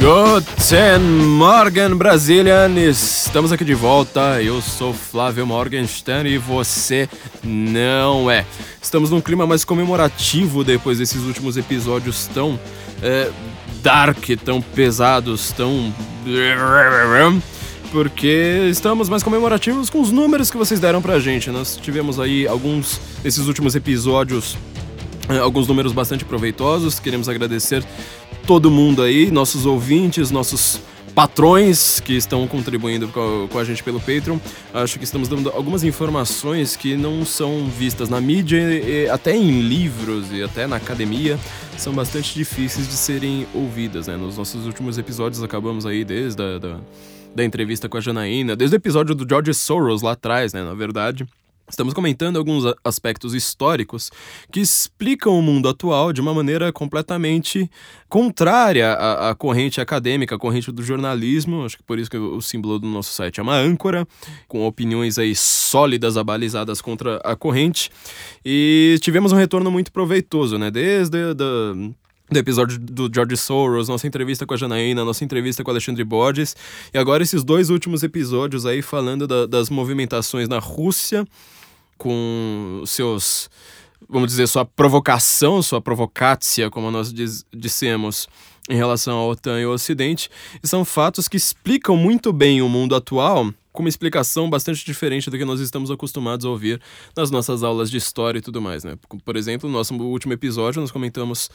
Guten Morgen, Brazilian! Estamos aqui de volta. Eu sou Flávio Morgenstern e você não é. Estamos num clima mais comemorativo depois desses últimos episódios tão é, dark, tão pesados, tão. Porque estamos mais comemorativos com os números que vocês deram pra gente. Nós tivemos aí alguns desses últimos episódios é, alguns números bastante proveitosos. Queremos agradecer todo mundo aí, nossos ouvintes, nossos patrões que estão contribuindo com a gente pelo Patreon. Acho que estamos dando algumas informações que não são vistas na mídia, e até em livros e até na academia, são bastante difíceis de serem ouvidas. Né? Nos nossos últimos episódios acabamos aí desde a da, da entrevista com a Janaína, desde o episódio do George Soros lá atrás, né, na verdade. Estamos comentando alguns aspectos históricos que explicam o mundo atual de uma maneira completamente contrária à, à, corrente acadêmica, à corrente do jornalismo. Acho que por isso que o símbolo do nosso site é uma âncora, com opiniões aí sólidas, abalizadas contra a corrente. E tivemos um retorno muito proveitoso, né? Desde da, do episódio do George Soros, nossa entrevista com a Janaína, nossa entrevista com o Alexandre Borges, e agora esses dois últimos episódios aí falando da, das movimentações na Rússia, com seus, vamos dizer, sua provocação, sua provocácia, como nós diz, dissemos, em relação ao OTAN e ao Ocidente, e são fatos que explicam muito bem o mundo atual, com uma explicação bastante diferente do que nós estamos acostumados a ouvir nas nossas aulas de história e tudo mais, né? Por exemplo, no nosso último episódio nós comentamos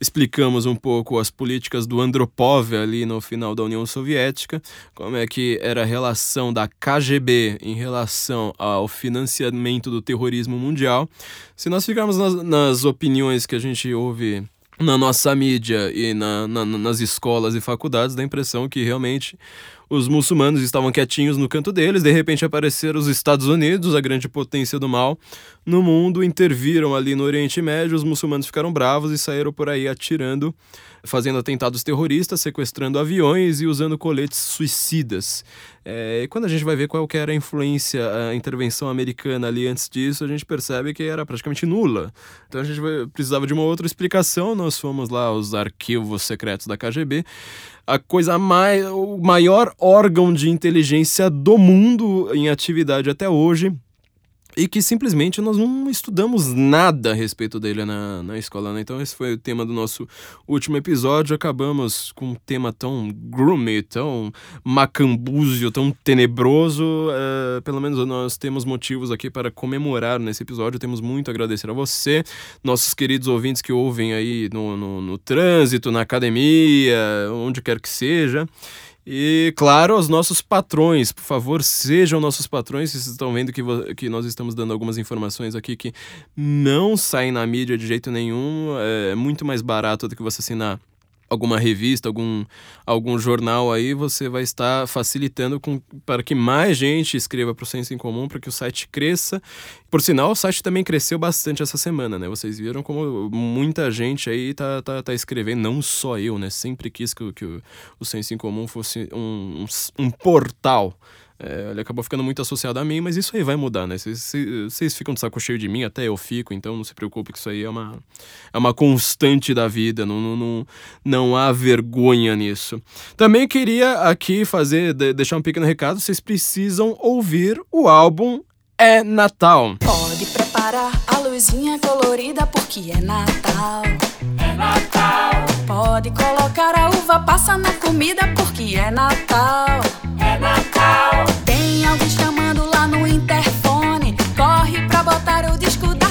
explicamos um pouco as políticas do Andropov ali no final da União Soviética, como é que era a relação da KGB em relação ao financiamento do terrorismo mundial. Se nós ficarmos nas, nas opiniões que a gente ouve na nossa mídia e na, na, nas escolas e faculdades, dá a impressão que realmente os muçulmanos estavam quietinhos no canto deles, de repente apareceram os Estados Unidos, a grande potência do mal, no mundo, interviram ali no Oriente Médio, os muçulmanos ficaram bravos e saíram por aí atirando, fazendo atentados terroristas, sequestrando aviões e usando coletes suicidas. É, e quando a gente vai ver qual que era a influência, a intervenção americana ali antes disso, a gente percebe que era praticamente nula. Então a gente precisava de uma outra explicação, nós fomos lá aos arquivos secretos da KGB, a coisa mais. o maior órgão de inteligência do mundo em atividade até hoje e que simplesmente nós não estudamos nada a respeito dele na, na escola, né? Então esse foi o tema do nosso último episódio. Acabamos com um tema tão groomy, tão macambúzio, tão tenebroso. É, pelo menos nós temos motivos aqui para comemorar nesse episódio. Temos muito a agradecer a você, nossos queridos ouvintes que ouvem aí no, no, no trânsito, na academia, onde quer que seja. E, claro, aos nossos patrões, por favor, sejam nossos patrões. Vocês estão vendo que, que nós estamos dando algumas informações aqui que não saem na mídia de jeito nenhum. É muito mais barato do que você assinar alguma revista, algum, algum jornal aí, você vai estar facilitando com, para que mais gente escreva para o Senso em Comum, para que o site cresça. Por sinal, o site também cresceu bastante essa semana, né? Vocês viram como muita gente aí tá, tá, tá escrevendo, não só eu, né? Sempre quis que, que o, o Senso em Comum fosse um, um, um portal é, ele acabou ficando muito associado a mim, mas isso aí vai mudar, né? Vocês ficam de saco cheio de mim, até eu fico, então não se preocupe que isso aí é uma, é uma constante da vida, não, não, não, não há vergonha nisso. Também queria aqui fazer, deixar um pequeno recado, vocês precisam ouvir o álbum É Natal. Pode preparar a luzinha colorida porque é Natal. É Natal. Pode colocar a uva passa na comida porque é Natal. É Natal. Tem alguém chamando lá no interfone. Corre pra botar o disco da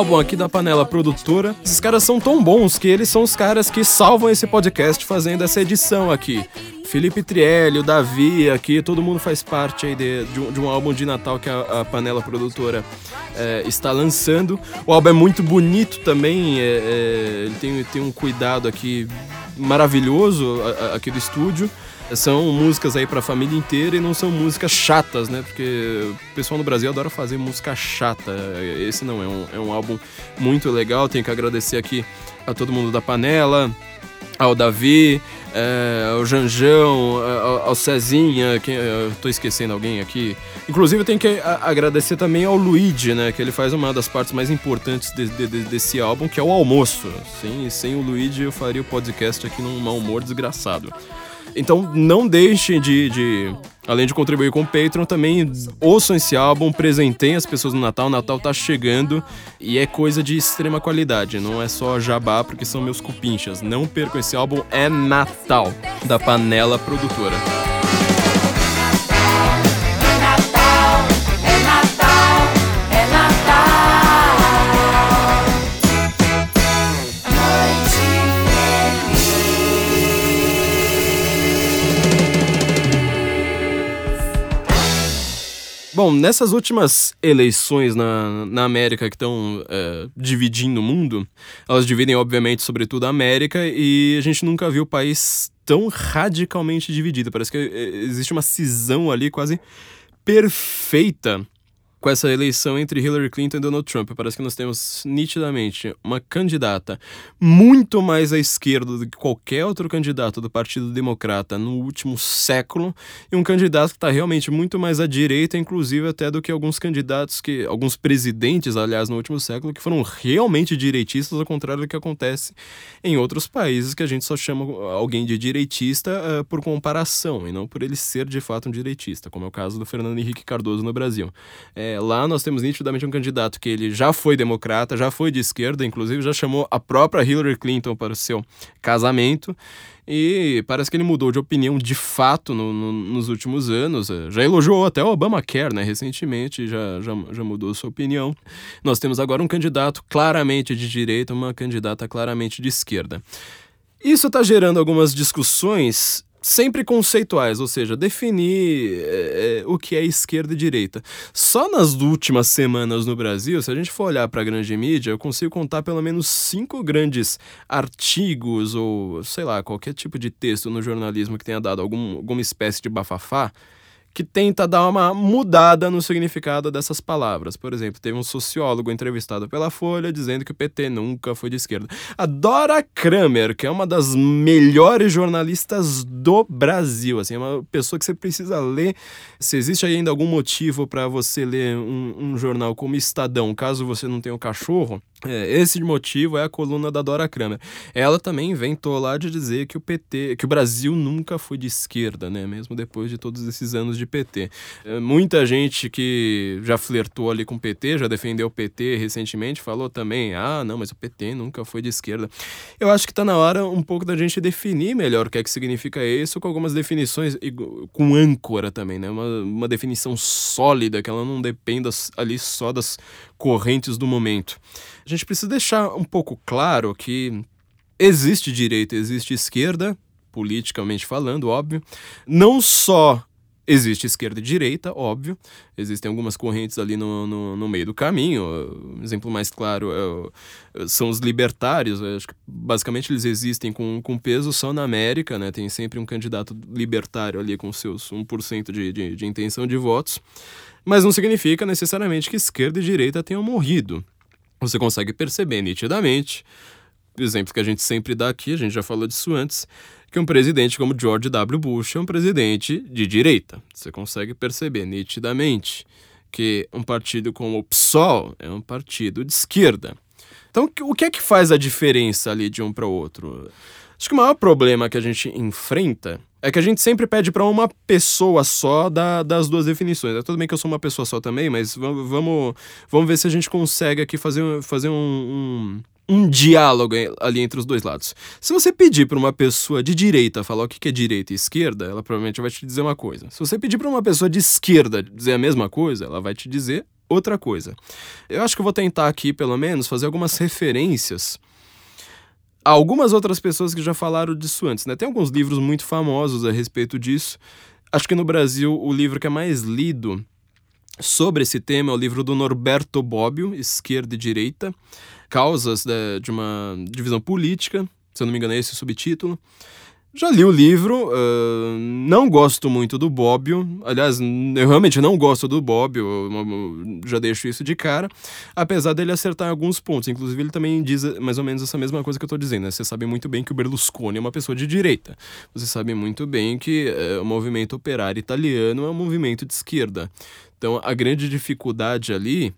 álbum aqui da Panela Produtora. Esses caras são tão bons que eles são os caras que salvam esse podcast fazendo essa edição aqui. Felipe Trielli, o Davi aqui, todo mundo faz parte aí de, de, um, de um álbum de Natal que a, a Panela Produtora é, está lançando. O álbum é muito bonito também, é, é, ele tem, tem um cuidado aqui maravilhoso a, a, aqui do estúdio. São músicas aí pra família inteira e não são músicas chatas, né? Porque o pessoal no Brasil adora fazer música chata. Esse não, é um, é um álbum muito legal. Tenho que agradecer aqui a todo mundo da Panela, ao Davi, é, ao Janjão, ao, ao Cezinha, quem, eu tô esquecendo alguém aqui. Inclusive eu tenho que agradecer também ao Luigi, né, que ele faz uma das partes mais importantes de, de, de, desse álbum, que é o almoço. Sem, sem o Luigi eu faria o podcast aqui num mau humor desgraçado. Então não deixem de, de, além de contribuir com o Patreon, também ouçam esse álbum, presentem as pessoas no Natal. O Natal tá chegando e é coisa de extrema qualidade, não é só jabá porque são meus cupinchas. Não percam esse álbum, é Natal, da Panela Produtora. Bom, nessas últimas eleições na, na América que estão é, dividindo o mundo, elas dividem, obviamente, sobretudo a América, e a gente nunca viu o país tão radicalmente dividido. Parece que é, existe uma cisão ali quase perfeita com essa eleição entre Hillary Clinton e Donald Trump. Parece que nós temos nitidamente uma candidata muito mais à esquerda do que qualquer outro candidato do Partido Democrata no último século e um candidato que está realmente muito mais à direita, inclusive até do que alguns candidatos que alguns presidentes, aliás, no último século que foram realmente direitistas, ao contrário do que acontece em outros países que a gente só chama alguém de direitista uh, por comparação e não por ele ser de fato um direitista, como é o caso do Fernando Henrique Cardoso no Brasil. É, é, lá nós temos nitidamente um candidato que ele já foi democrata, já foi de esquerda, inclusive já chamou a própria Hillary Clinton para o seu casamento. E parece que ele mudou de opinião de fato no, no, nos últimos anos. É, já elogiou até o Obamacare, né? Recentemente já, já, já mudou sua opinião. Nós temos agora um candidato claramente de direita, uma candidata claramente de esquerda. Isso está gerando algumas discussões sempre conceituais, ou seja, definir é, o que é esquerda e direita. Só nas últimas semanas no Brasil, se a gente for olhar para a grande mídia, eu consigo contar pelo menos cinco grandes artigos ou, sei lá, qualquer tipo de texto no jornalismo que tenha dado algum, alguma espécie de bafafá que tenta dar uma mudada no significado dessas palavras. Por exemplo, teve um sociólogo entrevistado pela Folha dizendo que o PT nunca foi de esquerda. A Dora Kramer, que é uma das melhores jornalistas do Brasil, assim, é uma pessoa que você precisa ler. Se existe ainda algum motivo para você ler um, um jornal como Estadão, caso você não tenha um cachorro, é, esse motivo é a coluna da Dora Kramer. Ela também inventou lá de dizer que o PT, que o Brasil nunca foi de esquerda, né? Mesmo depois de todos esses anos de PT. É, muita gente que já flertou ali com o PT, já defendeu o PT recentemente, falou também: ah, não, mas o PT nunca foi de esquerda. Eu acho que está na hora um pouco da gente definir melhor o que é que significa isso, com algumas definições, com âncora também, né? Uma, uma definição sólida, que ela não dependa ali só das correntes do momento. A gente precisa deixar um pouco claro que existe direita, existe esquerda, politicamente falando, óbvio. Não só existe esquerda e direita, óbvio. Existem algumas correntes ali no, no, no meio do caminho. O exemplo mais claro é, são os libertários. acho que basicamente eles existem com, com peso só na América, né? Tem sempre um candidato libertário ali com seus 1% de, de, de intenção de votos mas não significa necessariamente que esquerda e direita tenham morrido. Você consegue perceber nitidamente, exemplo que a gente sempre dá aqui, a gente já falou disso antes, que um presidente como George W. Bush é um presidente de direita. Você consegue perceber nitidamente que um partido como o PSOL é um partido de esquerda. Então, o que é que faz a diferença ali de um para o outro? Acho que o maior problema que a gente enfrenta é que a gente sempre pede para uma pessoa só da, das duas definições. É tudo bem que eu sou uma pessoa só também, mas vamos, vamos, ver se a gente consegue aqui fazer, fazer um, um, um diálogo ali entre os dois lados. Se você pedir para uma pessoa de direita falar o que é direita e esquerda, ela provavelmente vai te dizer uma coisa. Se você pedir para uma pessoa de esquerda dizer a mesma coisa, ela vai te dizer outra coisa. Eu acho que eu vou tentar aqui, pelo menos, fazer algumas referências algumas outras pessoas que já falaram disso antes, né? Tem alguns livros muito famosos a respeito disso. Acho que no Brasil o livro que é mais lido sobre esse tema é o livro do Norberto Bobbio, Esquerda e Direita, Causas de, de uma divisão política, se eu não me engano é esse o subtítulo. Já li o livro, uh, não gosto muito do Bobbio. Aliás, eu realmente não gosto do Bobbio, já deixo isso de cara. Apesar dele acertar alguns pontos. Inclusive, ele também diz mais ou menos essa mesma coisa que eu tô dizendo. Né? Você sabe muito bem que o Berlusconi é uma pessoa de direita. Você sabe muito bem que uh, o movimento operário italiano é um movimento de esquerda. Então, a grande dificuldade ali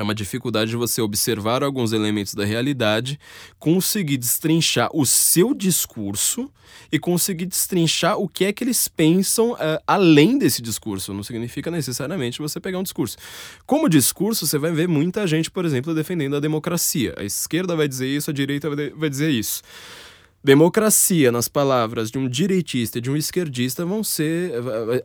é uma dificuldade de você observar alguns elementos da realidade, conseguir destrinchar o seu discurso e conseguir destrinchar o que é que eles pensam uh, além desse discurso. Não significa necessariamente você pegar um discurso. Como discurso, você vai ver muita gente, por exemplo, defendendo a democracia. A esquerda vai dizer isso, a direita vai dizer isso. Democracia, nas palavras de um direitista e de um esquerdista, vão ser.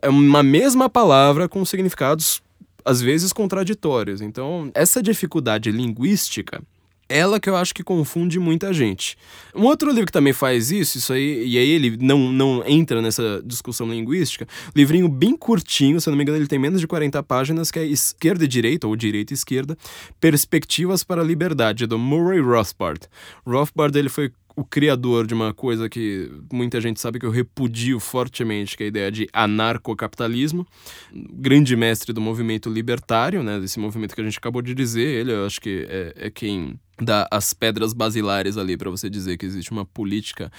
É uma mesma palavra com significados às vezes contraditórios. Então, essa dificuldade linguística ela que eu acho que confunde muita gente. Um outro livro que também faz isso, isso aí, e aí ele não, não entra nessa discussão linguística, livrinho bem curtinho, se eu não me engano, ele tem menos de 40 páginas, que é Esquerda e Direita, ou Direita e Esquerda, Perspectivas para a Liberdade, do Murray Rothbard. Rothbard, ele foi o criador de uma coisa que muita gente sabe que eu repudio fortemente, que é a ideia de anarcocapitalismo, grande mestre do movimento libertário, né, desse movimento que a gente acabou de dizer, ele eu acho que é, é quem dá as pedras basilares ali para você dizer que existe uma política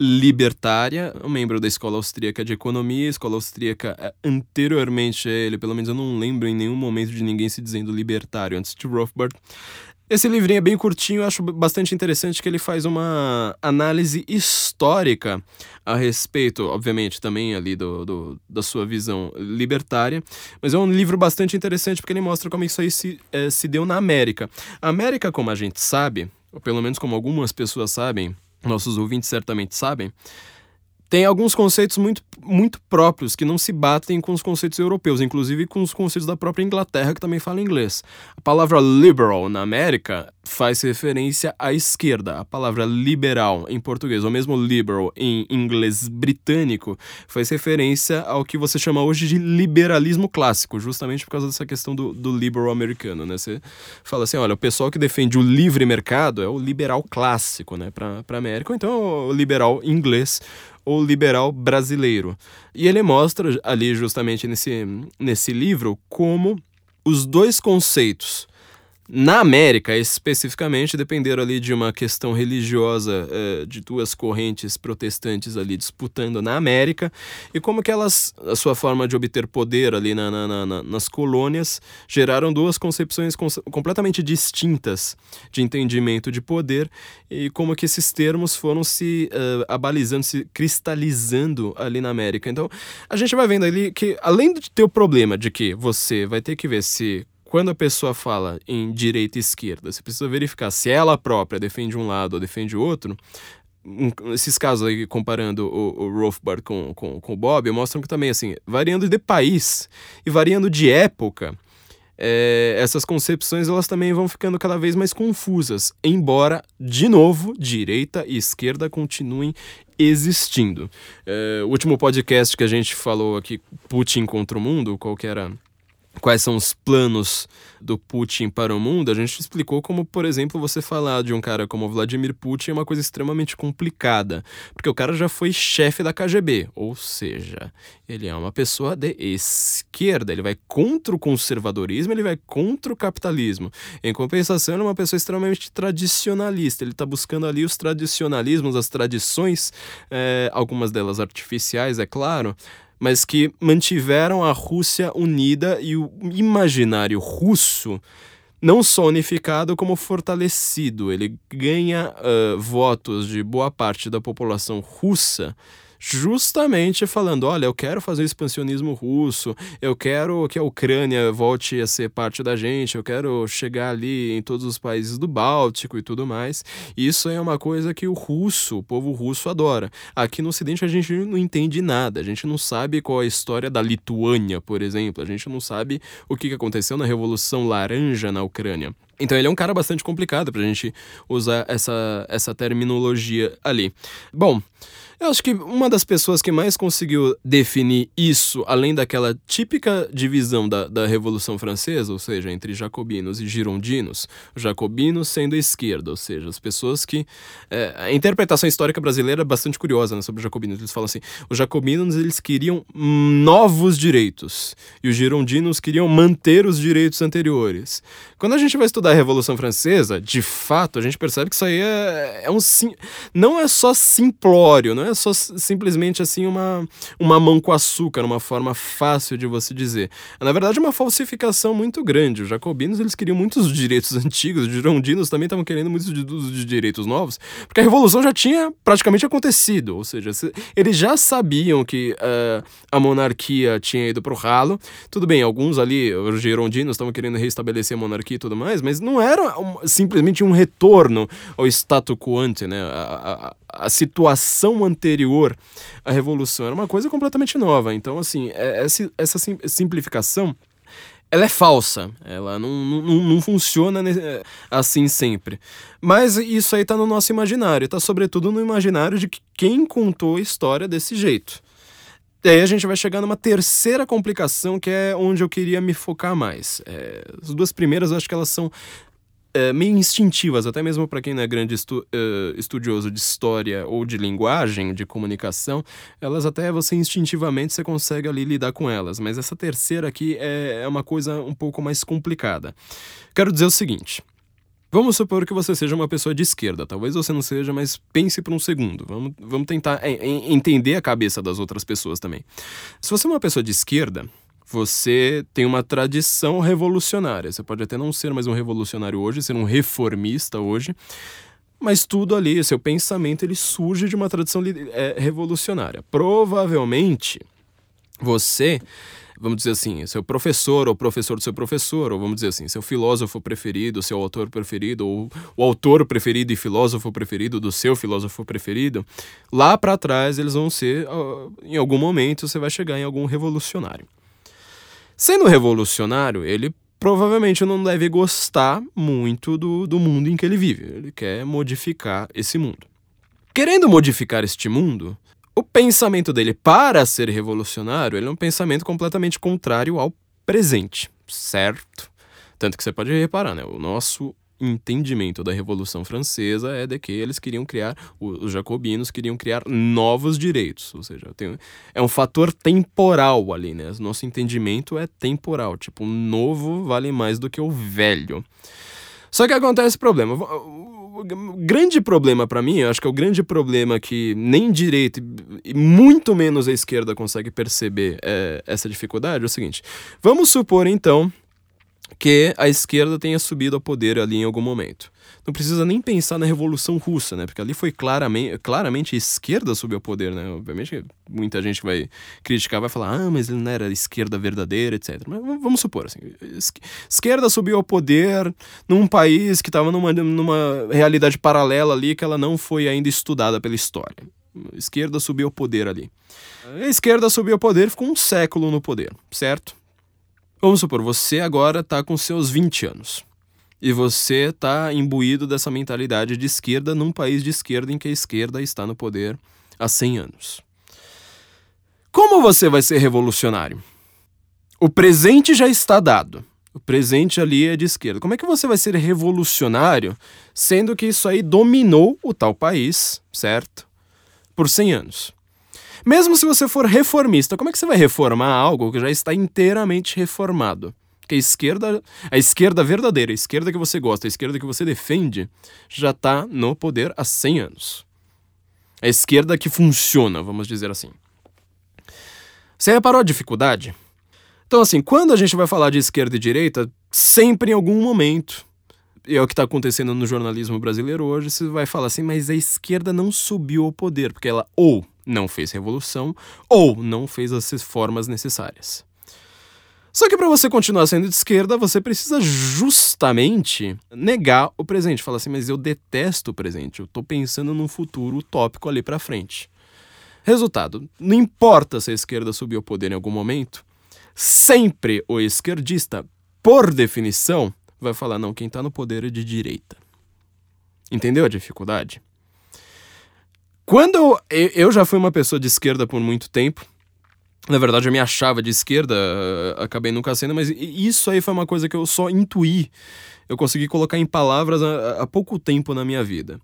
libertária, um membro da Escola Austríaca de Economia, Escola Austríaca é, anteriormente a ele, pelo menos eu não lembro em nenhum momento de ninguém se dizendo libertário antes de Rothbard. Esse livrinho é bem curtinho, eu acho bastante interessante que ele faz uma análise histórica a respeito, obviamente, também ali do, do, da sua visão libertária, mas é um livro bastante interessante porque ele mostra como isso aí se, é, se deu na América. A América, como a gente sabe, ou pelo menos como algumas pessoas sabem, nossos ouvintes certamente sabem, tem alguns conceitos muito, muito próprios que não se batem com os conceitos europeus, inclusive com os conceitos da própria Inglaterra, que também fala inglês. A palavra liberal na América faz referência à esquerda. A palavra liberal em português, ou mesmo liberal em inglês britânico, faz referência ao que você chama hoje de liberalismo clássico, justamente por causa dessa questão do, do liberal americano. Né? Você fala assim: olha, o pessoal que defende o livre mercado é o liberal clássico né? para a América, ou então o liberal inglês ou liberal brasileiro. E ele mostra ali, justamente nesse, nesse livro, como os dois conceitos na América, especificamente, dependeram ali de uma questão religiosa eh, de duas correntes protestantes ali disputando na América e como que elas, a sua forma de obter poder ali na, na, na, nas colônias, geraram duas concepções completamente distintas de entendimento de poder e como que esses termos foram se uh, abalizando, se cristalizando ali na América. Então, a gente vai vendo ali que, além de ter o problema de que você vai ter que ver se quando a pessoa fala em direita e esquerda, você precisa verificar se ela própria defende um lado ou defende o outro. Esses casos aí, comparando o, o Rothbard com, com, com o Bob, mostram que também, assim, variando de país e variando de época, é, essas concepções elas também vão ficando cada vez mais confusas, embora, de novo, direita e esquerda continuem existindo. É, o último podcast que a gente falou aqui, Putin contra o Mundo, qual que era quais são os planos do Putin para o mundo, a gente explicou como, por exemplo, você falar de um cara como Vladimir Putin é uma coisa extremamente complicada, porque o cara já foi chefe da KGB, ou seja, ele é uma pessoa de esquerda, ele vai contra o conservadorismo, ele vai contra o capitalismo. Em compensação, ele é uma pessoa extremamente tradicionalista, ele está buscando ali os tradicionalismos, as tradições, é, algumas delas artificiais, é claro, mas que mantiveram a Rússia unida e o imaginário russo não só unificado, como fortalecido. Ele ganha uh, votos de boa parte da população russa justamente falando: olha, eu quero fazer expansionismo russo, eu quero que a Ucrânia volte a ser parte da gente, eu quero chegar ali em todos os países do Báltico e tudo mais. Isso é uma coisa que o russo, o povo russo adora. Aqui no Ocidente a gente não entende nada, a gente não sabe qual é a história da Lituânia, por exemplo, a gente não sabe o que aconteceu na Revolução Laranja na Ucrânia. Então ele é um cara bastante complicado pra gente usar essa, essa terminologia ali. Bom, eu acho que uma das pessoas que mais conseguiu definir isso, além daquela típica divisão da, da Revolução Francesa, ou seja, entre jacobinos e girondinos, os jacobinos sendo a esquerda, ou seja, as pessoas que. É, a interpretação histórica brasileira é bastante curiosa né, sobre os jacobinos. Eles falam assim: os jacobinos eles queriam novos direitos e os girondinos queriam manter os direitos anteriores. Quando a gente vai estudar a Revolução Francesa, de fato, a gente percebe que isso aí é, é um. Não é só simplório, não é só simplesmente assim uma, uma mão com açúcar, uma forma fácil de você dizer. Na verdade, é uma falsificação muito grande. Os jacobinos eles queriam muitos direitos antigos, os girondinos também estavam querendo muitos de, direitos novos, porque a revolução já tinha praticamente acontecido. Ou seja, eles já sabiam que uh, a monarquia tinha ido para o ralo. Tudo bem, alguns ali, os girondinos, estavam querendo restabelecer a monarquia e tudo mais, mas não era um, simplesmente um retorno ao status quo ante, né? A, a, a situação anterior à revolução era uma coisa completamente nova. Então, assim, é, essa, essa simplificação ela é falsa, ela não, não, não funciona assim sempre. Mas isso aí tá no nosso imaginário, tá sobretudo no imaginário de quem contou a história desse jeito. E aí a gente vai chegar numa terceira complicação que é onde eu queria me focar mais. É, as duas primeiras eu acho que elas são é, meio instintivas, até mesmo para quem não é grande estu uh, estudioso de história ou de linguagem, de comunicação, elas até você instintivamente você consegue ali lidar com elas. Mas essa terceira aqui é, é uma coisa um pouco mais complicada. Quero dizer o seguinte. Vamos supor que você seja uma pessoa de esquerda. Talvez você não seja, mas pense por um segundo. Vamos, vamos tentar entender a cabeça das outras pessoas também. Se você é uma pessoa de esquerda, você tem uma tradição revolucionária. Você pode até não ser mais um revolucionário hoje, ser um reformista hoje, mas tudo ali, seu pensamento, ele surge de uma tradição é, revolucionária. Provavelmente você, vamos dizer assim, seu professor ou professor do seu professor, ou vamos dizer assim, seu filósofo preferido, seu autor preferido, ou o autor preferido e filósofo preferido do seu filósofo preferido, lá para trás eles vão ser, em algum momento você vai chegar em algum revolucionário. Sendo revolucionário, ele provavelmente não deve gostar muito do, do mundo em que ele vive. Ele quer modificar esse mundo. Querendo modificar este mundo, o pensamento dele para ser revolucionário ele é um pensamento completamente contrário ao presente, certo? Tanto que você pode reparar, né? O nosso entendimento da Revolução Francesa é de que eles queriam criar, os jacobinos queriam criar novos direitos, ou seja, tem, é um fator temporal ali, né? Nosso entendimento é temporal, tipo, o novo vale mais do que o velho. Só que acontece problema. O grande problema para mim, acho que é o grande problema que nem direita e muito menos a esquerda consegue perceber é, essa dificuldade, é o seguinte. Vamos supor então que a esquerda tenha subido ao poder ali em algum momento. Não precisa nem pensar na Revolução Russa, né? Porque ali foi claramente, claramente a esquerda subiu ao poder, né? Obviamente muita gente vai criticar, vai falar, ah, mas ele não era esquerda verdadeira, etc. Mas vamos supor, assim, esquerda subiu ao poder num país que estava numa, numa realidade paralela ali que ela não foi ainda estudada pela história. A esquerda subiu ao poder ali. A esquerda subiu ao poder, ficou um século no poder, certo? Vamos supor, você agora está com seus 20 anos. E você está imbuído dessa mentalidade de esquerda num país de esquerda em que a esquerda está no poder há 100 anos. Como você vai ser revolucionário? O presente já está dado. O presente ali é de esquerda. Como é que você vai ser revolucionário sendo que isso aí dominou o tal país, certo? Por 100 anos. Mesmo se você for reformista, como é que você vai reformar algo que já está inteiramente reformado? Que a esquerda, a esquerda verdadeira, a esquerda que você gosta, a esquerda que você defende, já está no poder há 100 anos. A esquerda que funciona, vamos dizer assim. Você reparou a dificuldade? Então, assim, quando a gente vai falar de esquerda e direita, sempre em algum momento, e é o que está acontecendo no jornalismo brasileiro hoje, você vai falar assim, mas a esquerda não subiu ao poder, porque ela ou não fez revolução ou não fez as reformas necessárias. Só que para você continuar sendo de esquerda, você precisa justamente negar o presente. Falar assim, mas eu detesto o presente, eu tô pensando num futuro utópico ali para frente. Resultado, não importa se a esquerda subiu ao poder em algum momento, sempre o esquerdista, por definição, vai falar: não, quem está no poder é de direita. Entendeu a dificuldade? Quando eu, eu já fui uma pessoa de esquerda por muito tempo, na verdade, eu me achava de esquerda, acabei nunca sendo, mas isso aí foi uma coisa que eu só intuí. Eu consegui colocar em palavras há, há pouco tempo na minha vida.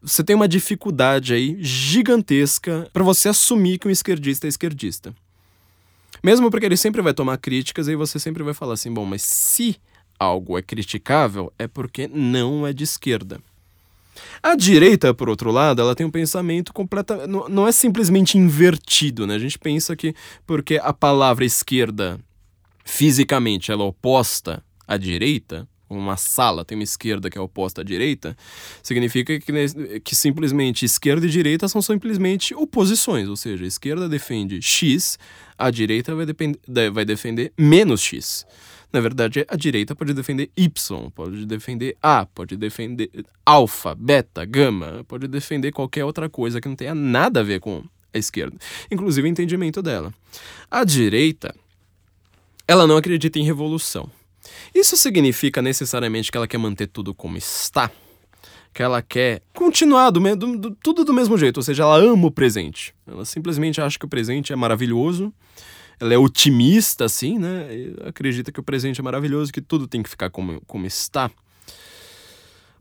Você tem uma dificuldade aí gigantesca para você assumir que um esquerdista é esquerdista. Mesmo porque ele sempre vai tomar críticas e você sempre vai falar assim: bom, mas se algo é criticável, é porque não é de esquerda. A direita, por outro lado, ela tem um pensamento completamente. Não, é simplesmente invertido, né? A gente pensa que porque a palavra esquerda fisicamente ela é oposta à direita, uma sala tem uma esquerda que é oposta à direita, significa que, que simplesmente esquerda e direita são simplesmente oposições, ou seja, a esquerda defende X, a direita vai, vai defender menos X. Na verdade, a direita pode defender Y, pode defender A, pode defender alfa, beta, gama, pode defender qualquer outra coisa que não tenha nada a ver com a esquerda, inclusive o entendimento dela. A direita, ela não acredita em revolução. Isso significa necessariamente que ela quer manter tudo como está? Que ela quer continuar do, do, do, tudo do mesmo jeito, ou seja, ela ama o presente. Ela simplesmente acha que o presente é maravilhoso ela é otimista, assim, né? acredita que o presente é maravilhoso, que tudo tem que ficar como, como está.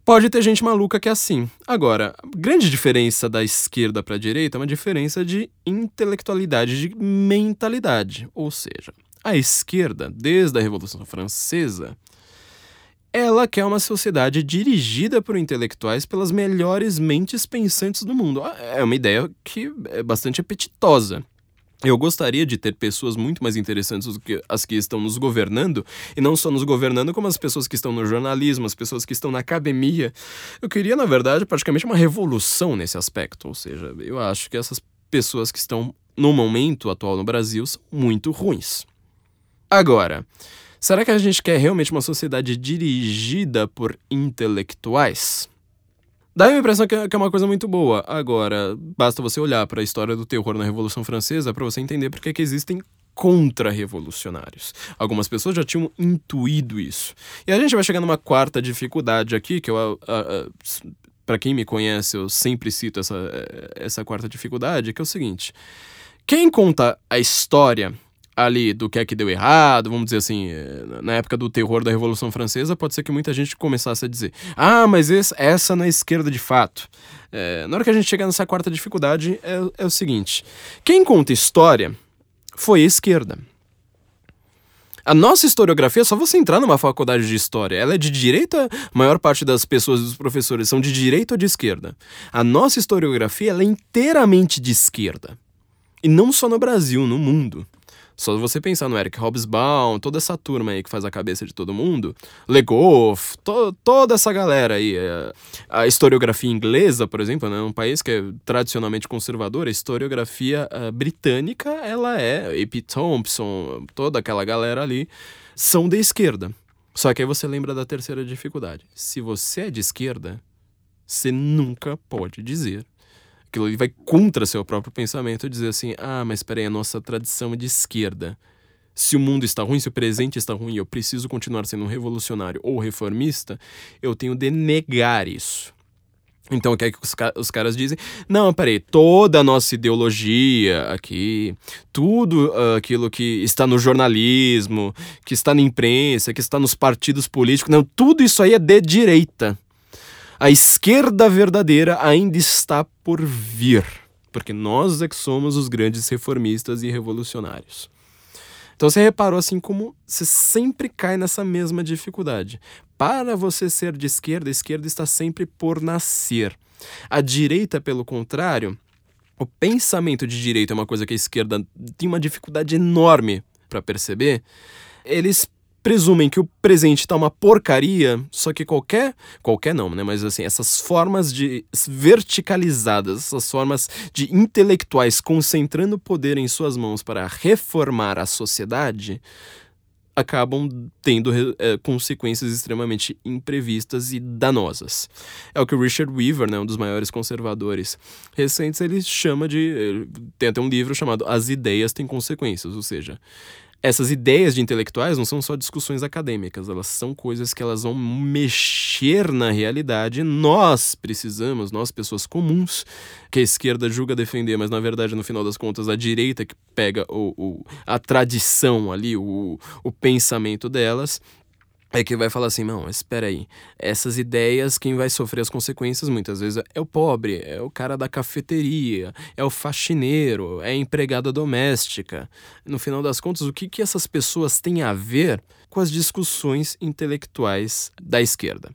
Pode ter gente maluca que é assim. Agora, a grande diferença da esquerda para a direita é uma diferença de intelectualidade, de mentalidade. Ou seja, a esquerda, desde a Revolução Francesa, ela quer uma sociedade dirigida por intelectuais pelas melhores mentes pensantes do mundo. É uma ideia que é bastante apetitosa. Eu gostaria de ter pessoas muito mais interessantes do que as que estão nos governando, e não só nos governando, como as pessoas que estão no jornalismo, as pessoas que estão na academia. Eu queria, na verdade, praticamente uma revolução nesse aspecto. Ou seja, eu acho que essas pessoas que estão no momento atual no Brasil são muito ruins. Agora, será que a gente quer realmente uma sociedade dirigida por intelectuais? Dá a impressão é, que é uma coisa muito boa. Agora, basta você olhar para a história do terror na Revolução Francesa para você entender por que existem contra-revolucionários. Algumas pessoas já tinham intuído isso. E a gente vai chegar numa quarta dificuldade aqui, que eu. para quem me conhece, eu sempre cito essa, essa quarta dificuldade, que é o seguinte: quem conta a história ali do que é que deu errado, vamos dizer assim, eh, na época do terror da Revolução Francesa, pode ser que muita gente começasse a dizer: ah, mas esse, essa é esquerda de fato. É, na hora que a gente chega nessa quarta dificuldade, é, é o seguinte: quem conta história foi a esquerda. A nossa historiografia, só você entrar numa faculdade de história, ela é de direita, a maior parte das pessoas, dos professores, são de direita ou de esquerda. A nossa historiografia ela é inteiramente de esquerda. E não só no Brasil, no mundo. Só você pensar no Eric Hobsbawm, toda essa turma aí que faz a cabeça de todo mundo, Legoff, to, toda essa galera aí. É, a historiografia inglesa, por exemplo, né, um país que é tradicionalmente conservador, a historiografia uh, britânica, ela é, A.P. Thompson, toda aquela galera ali, são de esquerda. Só que aí você lembra da terceira dificuldade. Se você é de esquerda, você nunca pode dizer aquilo ali vai contra seu próprio pensamento dizer assim: ah, mas peraí, a nossa tradição é de esquerda. Se o mundo está ruim, se o presente está ruim, eu preciso continuar sendo um revolucionário ou reformista, eu tenho de negar isso. Então, o que é que os, os caras dizem? Não, peraí, toda a nossa ideologia aqui, tudo uh, aquilo que está no jornalismo, que está na imprensa, que está nos partidos políticos, não, tudo isso aí é de direita. A esquerda verdadeira ainda está por vir, porque nós é que somos os grandes reformistas e revolucionários. Então você reparou assim como você sempre cai nessa mesma dificuldade. Para você ser de esquerda, a esquerda está sempre por nascer. A direita, pelo contrário, o pensamento de direita é uma coisa que a esquerda tem uma dificuldade enorme para perceber. Eles presumem que o presente está uma porcaria, só que qualquer, qualquer não, né, mas assim, essas formas de verticalizadas, essas formas de intelectuais concentrando poder em suas mãos para reformar a sociedade, acabam tendo é, consequências extremamente imprevistas e danosas. É o que o Richard Weaver, né, um dos maiores conservadores recentes, ele chama de. Tem até um livro chamado As Ideias Têm Consequências, ou seja, essas ideias de intelectuais não são só discussões acadêmicas, elas são coisas que elas vão mexer na realidade. Nós precisamos, nós pessoas comuns, que a esquerda julga defender, mas na verdade, no final das contas, a direita que pega o, o a tradição ali, o, o pensamento delas, é que vai falar assim, não, espera aí, essas ideias, quem vai sofrer as consequências muitas vezes é o pobre, é o cara da cafeteria, é o faxineiro, é a empregada doméstica. No final das contas, o que, que essas pessoas têm a ver com as discussões intelectuais da esquerda?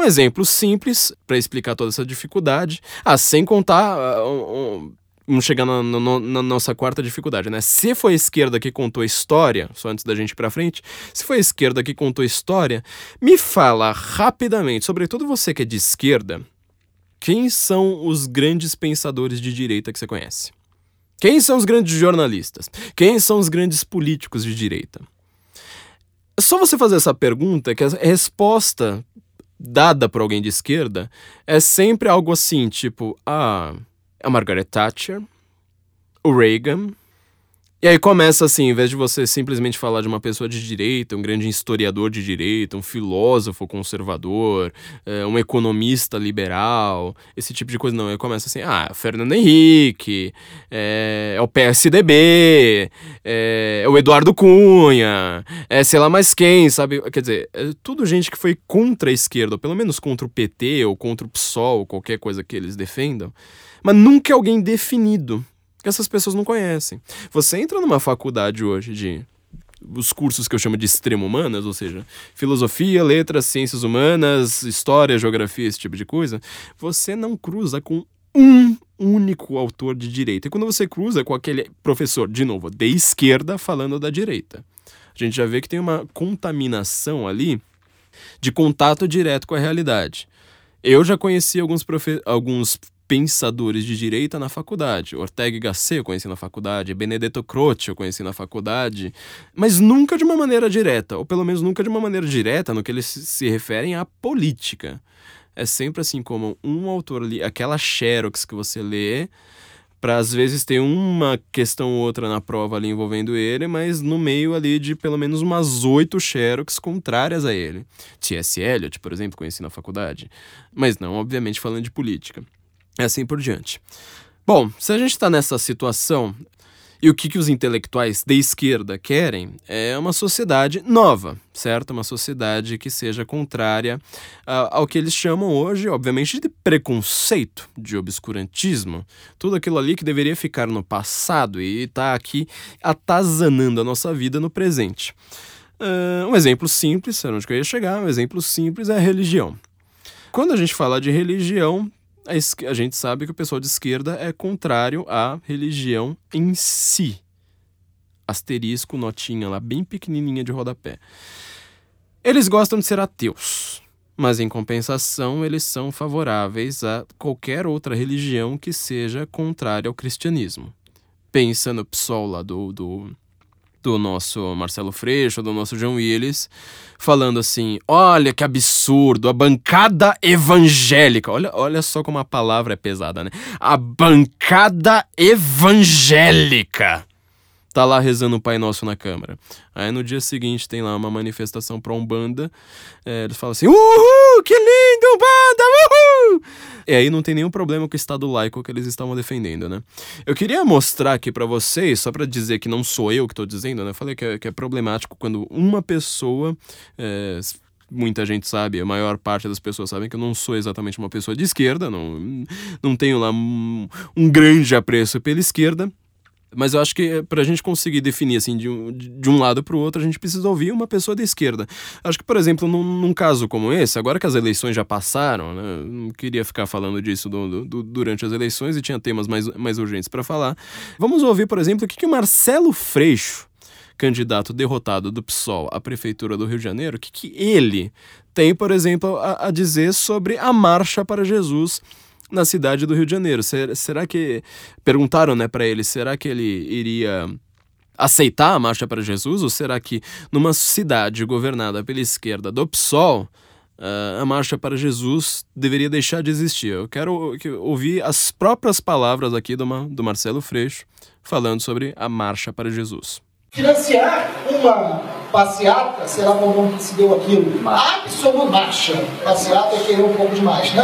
Um exemplo simples para explicar toda essa dificuldade, ah, sem contar uh, um, Vamos chegar na, na, nossa quarta dificuldade, né? Se foi a esquerda que contou a história, só antes da gente ir pra frente, se foi a esquerda que contou a história, me fala rapidamente, sobretudo você que é de esquerda, quem são os grandes pensadores de direita que você conhece? Quem são os grandes jornalistas? Quem são os grandes políticos de direita? É só você fazer essa pergunta que a resposta dada por alguém de esquerda é sempre algo assim, tipo, ah a Margaret Thatcher, o Reagan. E aí começa assim, em vez de você simplesmente falar de uma pessoa de direita, um grande historiador de direita, um filósofo conservador, é, um economista liberal, esse tipo de coisa, não. Aí começa assim, ah, Fernando Henrique, é, é o PSDB, é, é, o Eduardo Cunha, é sei lá mais quem, sabe? Quer dizer, é tudo gente que foi contra a esquerda, ou pelo menos contra o PT, ou contra o PSOL, qualquer coisa que eles defendam mas nunca é alguém definido, que essas pessoas não conhecem. Você entra numa faculdade hoje de os cursos que eu chamo de extremo humanas, ou seja, filosofia, letras, ciências humanas, história, geografia, esse tipo de coisa, você não cruza com um único autor de direita. E quando você cruza com aquele professor, de novo, de esquerda falando da direita, a gente já vê que tem uma contaminação ali de contato direto com a realidade. Eu já conheci alguns, alguns pensadores de direita na faculdade. Ortega y Gasset eu conheci na faculdade, Benedetto Croce eu conheci na faculdade, mas nunca de uma maneira direta, ou pelo menos nunca de uma maneira direta no que eles se referem à política. É sempre assim como um autor ali, aquela xerox que você lê, para às vezes ter uma questão ou outra na prova ali envolvendo ele, mas no meio ali de pelo menos umas oito xerox contrárias a ele. T.S. Eliot, por exemplo, conheci na faculdade, mas não, obviamente, falando de política assim por diante. Bom, se a gente está nessa situação, e o que, que os intelectuais de esquerda querem é uma sociedade nova, certo? Uma sociedade que seja contrária uh, ao que eles chamam hoje, obviamente, de preconceito, de obscurantismo. Tudo aquilo ali que deveria ficar no passado e está aqui atazanando a nossa vida no presente. Uh, um exemplo simples, era onde eu ia chegar, um exemplo simples é a religião. Quando a gente fala de religião, a, a gente sabe que o pessoal de esquerda é contrário à religião em si. Asterisco, notinha lá, bem pequenininha de rodapé. Eles gostam de ser ateus, mas em compensação eles são favoráveis a qualquer outra religião que seja contrária ao cristianismo. Pensa no PSOL lá do, do do nosso Marcelo Freixo, do nosso João Willis, falando assim: olha que absurdo, a bancada evangélica. Olha, olha só como a palavra é pesada, né? A bancada evangélica tá lá rezando o Pai Nosso na Câmara. Aí no dia seguinte tem lá uma manifestação pra Umbanda, é, eles falam assim, uhul, que lindo, Umbanda, uhul! E aí não tem nenhum problema com o Estado laico que eles estavam defendendo, né? Eu queria mostrar aqui para vocês, só para dizer que não sou eu que tô dizendo, né? Eu falei que é, que é problemático quando uma pessoa... É, muita gente sabe, a maior parte das pessoas sabem que eu não sou exatamente uma pessoa de esquerda, não, não tenho lá um, um grande apreço pela esquerda, mas eu acho que eh, para a gente conseguir definir assim de um, de um lado para o outro, a gente precisa ouvir uma pessoa da esquerda. Acho que, por exemplo, num, num caso como esse, agora que as eleições já passaram, né, não queria ficar falando disso do, do, durante as eleições e tinha temas mais, mais urgentes para falar. Vamos ouvir, por exemplo, o que, que o Marcelo Freixo, candidato derrotado do PSOL à prefeitura do Rio de Janeiro, o que, que ele tem, por exemplo, a, a dizer sobre a Marcha para Jesus na cidade do Rio de Janeiro. Será que perguntaram, né, para ele, será que ele iria aceitar a marcha para Jesus ou será que numa cidade governada pela esquerda do PSOL, Uh, a marcha para Jesus deveria deixar de existir. Eu quero ouvir as próprias palavras aqui do, do Marcelo Freixo falando sobre a marcha para Jesus. Financiar uma passeata, sei lá como que se deu aquilo, absoluta marcha. Passeata é querer um pouco demais, né?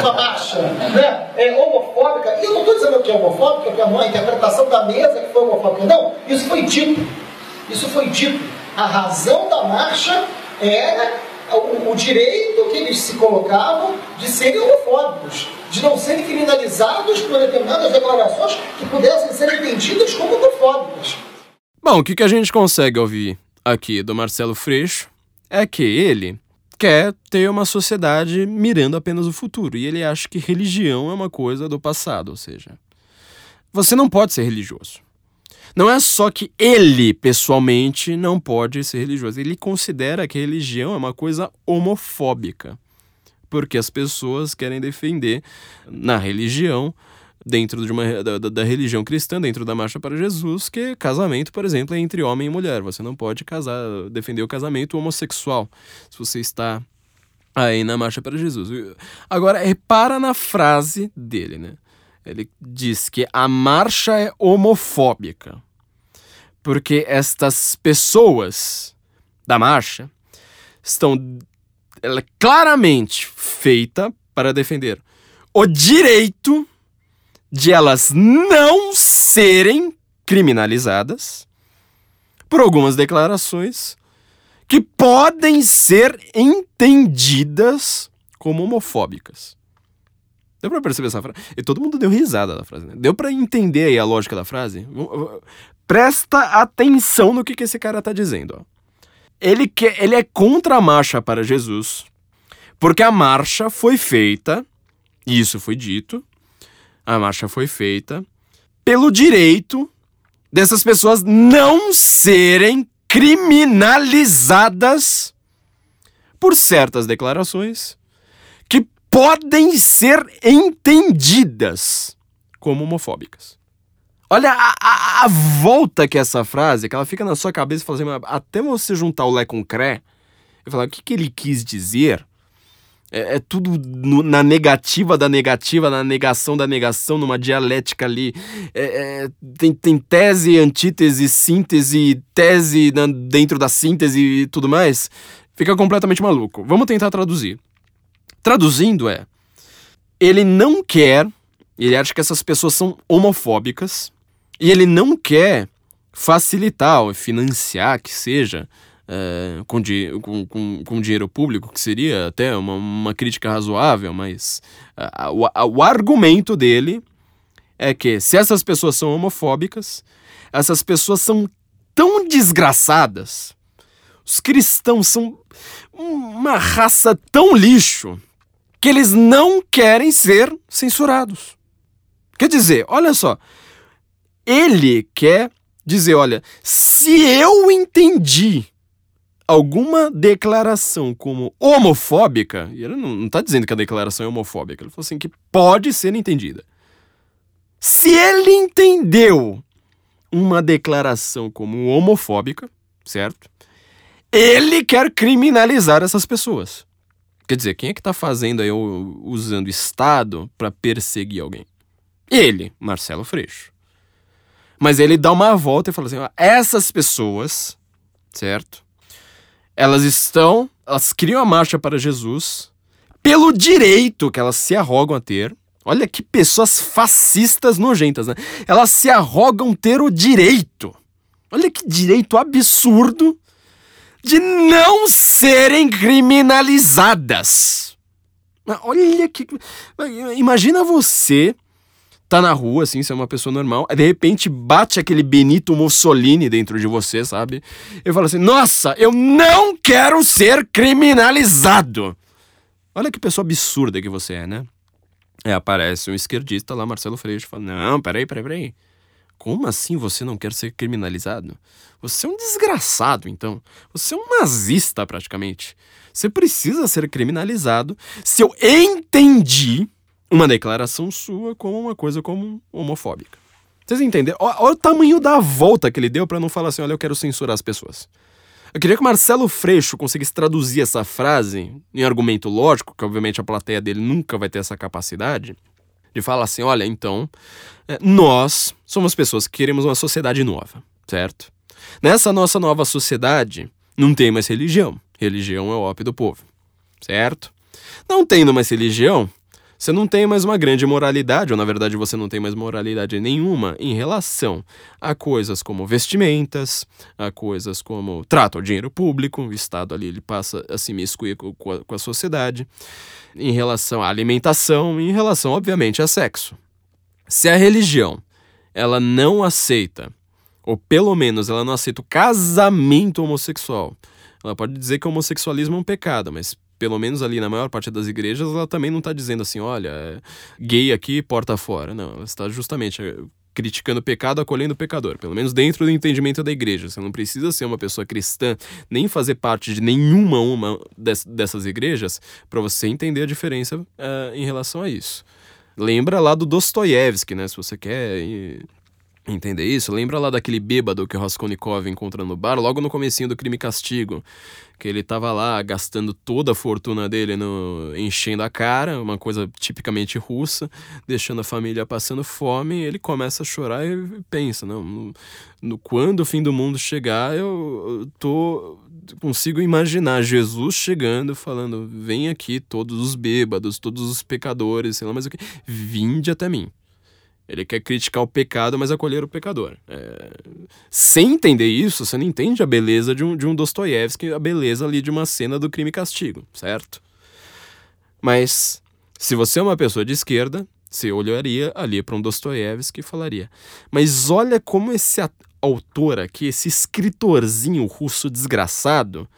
Uma marcha, né? É homofóbica. E eu não estou dizendo que é homofóbica, que é uma interpretação da mesa que foi homofóbica. Não, isso foi dito. Isso foi dito. A razão da marcha era o, o direito que eles se colocavam de serem homofóbicos, de não serem criminalizados por determinadas declarações que pudessem ser entendidas como homofóbicas. Bom, o que, a gente consegue ouvir aqui do Marcelo Freixo é que ele quer ter uma sociedade mirando apenas o futuro e ele acha que religião é uma coisa do passado, ou seja, você não pode ser religioso. Não é só que ele, pessoalmente, não pode ser religioso. Ele considera que a religião é uma coisa homofóbica. Porque as pessoas querem defender na religião, dentro de uma, da, da, religião cristã, dentro da Marcha para Jesus, que casamento, por exemplo, é entre homem e mulher. Você não pode casar, defender o casamento homossexual se você está aí na Marcha para Jesus. Agora, repara na frase dele, né? Ele diz que a marcha é homofóbica. Porque estas pessoas da marcha estão ela é claramente feita para defender o direito de elas não serem criminalizadas por algumas declarações que podem ser entendidas como homofóbicas. Deu pra perceber essa frase? E todo mundo deu risada da frase, né? Deu pra entender aí a lógica da frase? Presta atenção no que, que esse cara tá dizendo, ó. Ele, quer, ele é contra a marcha para Jesus, porque a marcha foi feita, e isso foi dito, a marcha foi feita pelo direito dessas pessoas não serem criminalizadas por certas declarações podem ser entendidas como homofóbicas. Olha a, a, a, volta que essa frase, que ela fica na sua cabeça fala assim, até você juntar o Lé com o Cré, e falar o que, que ele quis dizer, é, é tudo no, na negativa da negativa, na negação da negação, numa dialética ali. É, é, tem, tem tese, antítese, síntese, tese na, dentro da síntese e tudo mais. Fica completamente maluco. Vamos tentar traduzir. Traduzindo é, ele não quer, ele acha que essas pessoas são homofóbicas e ele não quer facilitar ou financiar que seja é, com, com, com, com, dinheiro público, que seria até uma, uma crítica razoável, mas uh, o, o argumento dele é que se essas pessoas são homofóbicas, essas pessoas são tão desgraçadas, os cristãos são uma raça tão lixo que eles não querem ser censurados. Quer dizer, olha só, ele quer dizer, olha, se eu entendi alguma declaração como homofóbica, e ele não está dizendo que a declaração é homofóbica, ele falou assim que pode ser entendida. Se ele entendeu uma declaração como homofóbica, certo? Ele quer criminalizar essas pessoas. Quer dizer, quem é que tá fazendo aí, usando Estado para perseguir alguém? Ele, Marcelo Freixo. Mas ele dá uma volta e fala assim: ó, essas pessoas, certo? Elas estão, elas criam a marcha para Jesus pelo direito que elas se arrogam a ter. Olha que pessoas fascistas nojentas, né? Elas se arrogam ter o direito. Olha que direito absurdo de não serem criminalizadas. Olha que. Imagina você tá na rua, assim, você é uma pessoa normal, de repente bate aquele Benito Mussolini dentro de você, sabe? Eu falo assim: nossa, eu não quero ser criminalizado. Olha que pessoa absurda que você é, né? É, aparece um esquerdista lá, Marcelo Freixo, fala: não, peraí, peraí, peraí. Como assim você não quer ser criminalizado? Você é um desgraçado, então. Você é um nazista, praticamente. Você precisa ser criminalizado se eu entendi uma declaração sua como uma coisa como homofóbica. Vocês entendem? Olha, o tamanho da volta que ele deu para não falar assim: olha, eu quero censurar as pessoas. Eu queria que o Marcelo Freixo conseguisse traduzir essa frase em argumento lógico, que obviamente a plateia dele nunca vai ter essa capacidade de falar assim: olha, então, é, nós somos pessoas que queremos uma sociedade nova, certo? Nessa nossa nova sociedade, não tem mais religião. Religião é o ópio do povo, certo? Não tendo mais religião, você não tem mais uma grande moralidade, ou na verdade você não tem mais moralidade nenhuma em relação a coisas como vestimentas, a coisas como trato ao dinheiro público, o Estado ali ele passa a se miscuir com a, com a sociedade, em relação à alimentação, em relação, obviamente, a sexo. Se a religião ela não aceita, ou pelo menos ela não aceita o casamento homossexual, ela pode dizer que o homossexualismo é um pecado, mas pelo menos ali na maior parte das igrejas, ela também não está dizendo assim, olha, é gay aqui, porta fora. Não, ela está justamente é, criticando o pecado, acolhendo o pecador. Pelo menos dentro do entendimento da igreja. Você não precisa ser uma pessoa cristã, nem fazer parte de nenhuma uma dessas igrejas, para você entender a diferença uh, em relação a isso. Lembra lá do Dostoiévski, né? Se você quer entender isso, lembra lá daquele bêbado que o Raskolnikov encontra no bar, logo no comecinho do Crime e Castigo, que ele tava lá gastando toda a fortuna dele no enchendo a cara, uma coisa tipicamente russa, deixando a família passando fome, ele começa a chorar e pensa, não, no, no quando o fim do mundo chegar, eu, eu tô consigo imaginar Jesus chegando falando: "Vem aqui todos os bêbados, todos os pecadores, sei lá mais o que, vinde até mim". Ele quer criticar o pecado, mas acolher o pecador. É... Sem entender isso, você não entende a beleza de um, de um Dostoiévski, a beleza ali de uma cena do crime e castigo, certo? Mas se você é uma pessoa de esquerda, você olharia ali para um Dostoiévski e falaria: Mas olha como esse autor aqui, esse escritorzinho russo desgraçado,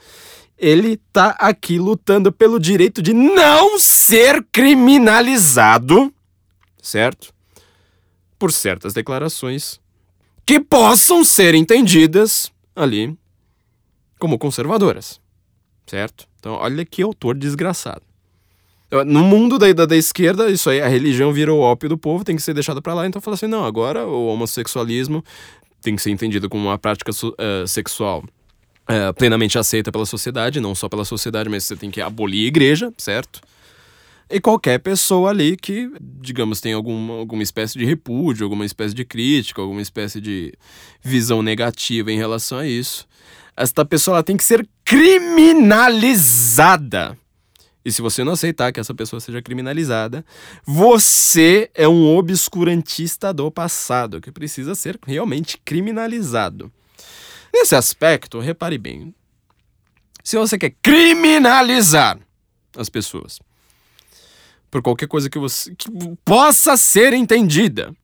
ele tá aqui lutando pelo direito de não ser criminalizado, certo? Por certas declarações que possam ser entendidas ali como conservadoras, certo? Então, olha que autor desgraçado. No mundo da, da, da, esquerda, isso aí, a religião virou ópio do povo, tem que ser deixada para lá. Então, fala assim: não, agora o homossexualismo tem que ser entendido como uma prática uh, sexual uh, plenamente aceita pela sociedade, não só pela sociedade, mas você tem que abolir a igreja, certo? E qualquer pessoa ali que, digamos, tem alguma, alguma espécie de repúdio, alguma espécie de crítica, alguma espécie de visão negativa em relação a isso. Esta pessoa ela tem que ser criminalizada. E se você não aceitar que essa pessoa seja criminalizada, você é um obscurantista do passado, que precisa ser realmente criminalizado. Nesse aspecto, repare bem. Se você quer criminalizar as pessoas, por qualquer coisa que você que possa ser entendida,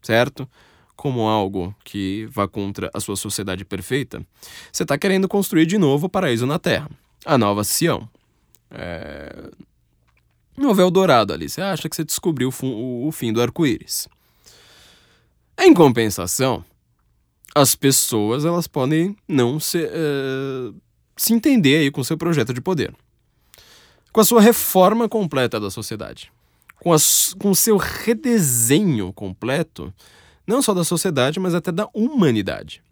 certo? Como algo que vá contra a sua sociedade perfeita, você está querendo construir de novo o paraíso na Terra, a nova Sião. É... Novo Eldorado ali, você acha que você descobriu o, o fim do arco-íris. Em compensação, as pessoas elas podem não se, uh, se entender aí com seu projeto de poder com a sua reforma completa da sociedade, com, com o seu redesenho completo, não só da sociedade, mas até da humanidade.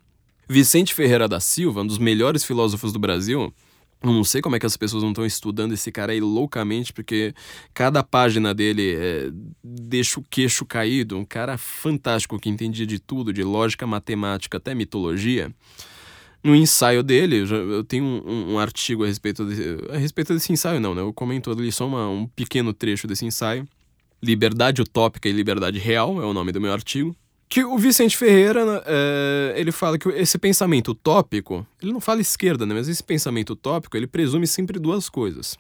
Vicente Ferreira da Silva, um dos melhores filósofos do Brasil, não sei como é que as pessoas não estão estudando esse cara aí loucamente, porque cada página dele é, deixa o queixo caído. Um cara fantástico que entendia de tudo, de lógica, matemática, até mitologia no ensaio dele, eu, já, eu tenho um, um, artigo a respeito, de, a respeito desse ensaio, não, né? Eu comento ali só uma, um pequeno trecho desse ensaio. Liberdade Utópica e Liberdade Real é o nome do meu artigo. Que o Vicente Ferreira, é, ele fala que esse pensamento utópico, ele não fala esquerda, né? Mas esse pensamento utópico, ele presume sempre duas coisas.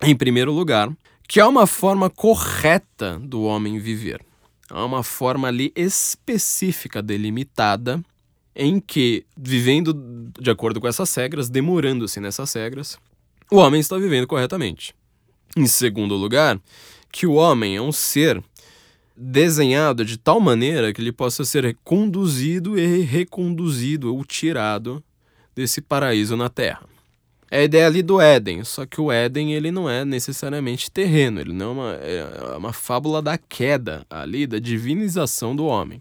Em primeiro lugar, que há uma forma correta do homem viver. Há uma forma ali específica, delimitada, em que, vivendo de acordo com essas regras, demorando-se nessas regras, o homem está vivendo corretamente. Em segundo lugar, que o homem é um ser desenhado de tal maneira que ele possa ser conduzido e reconduzido ou tirado desse paraíso na Terra. É a ideia ali do Éden, só que o Éden ele não é necessariamente terreno, ele não é uma, é uma fábula da queda ali, da divinização do homem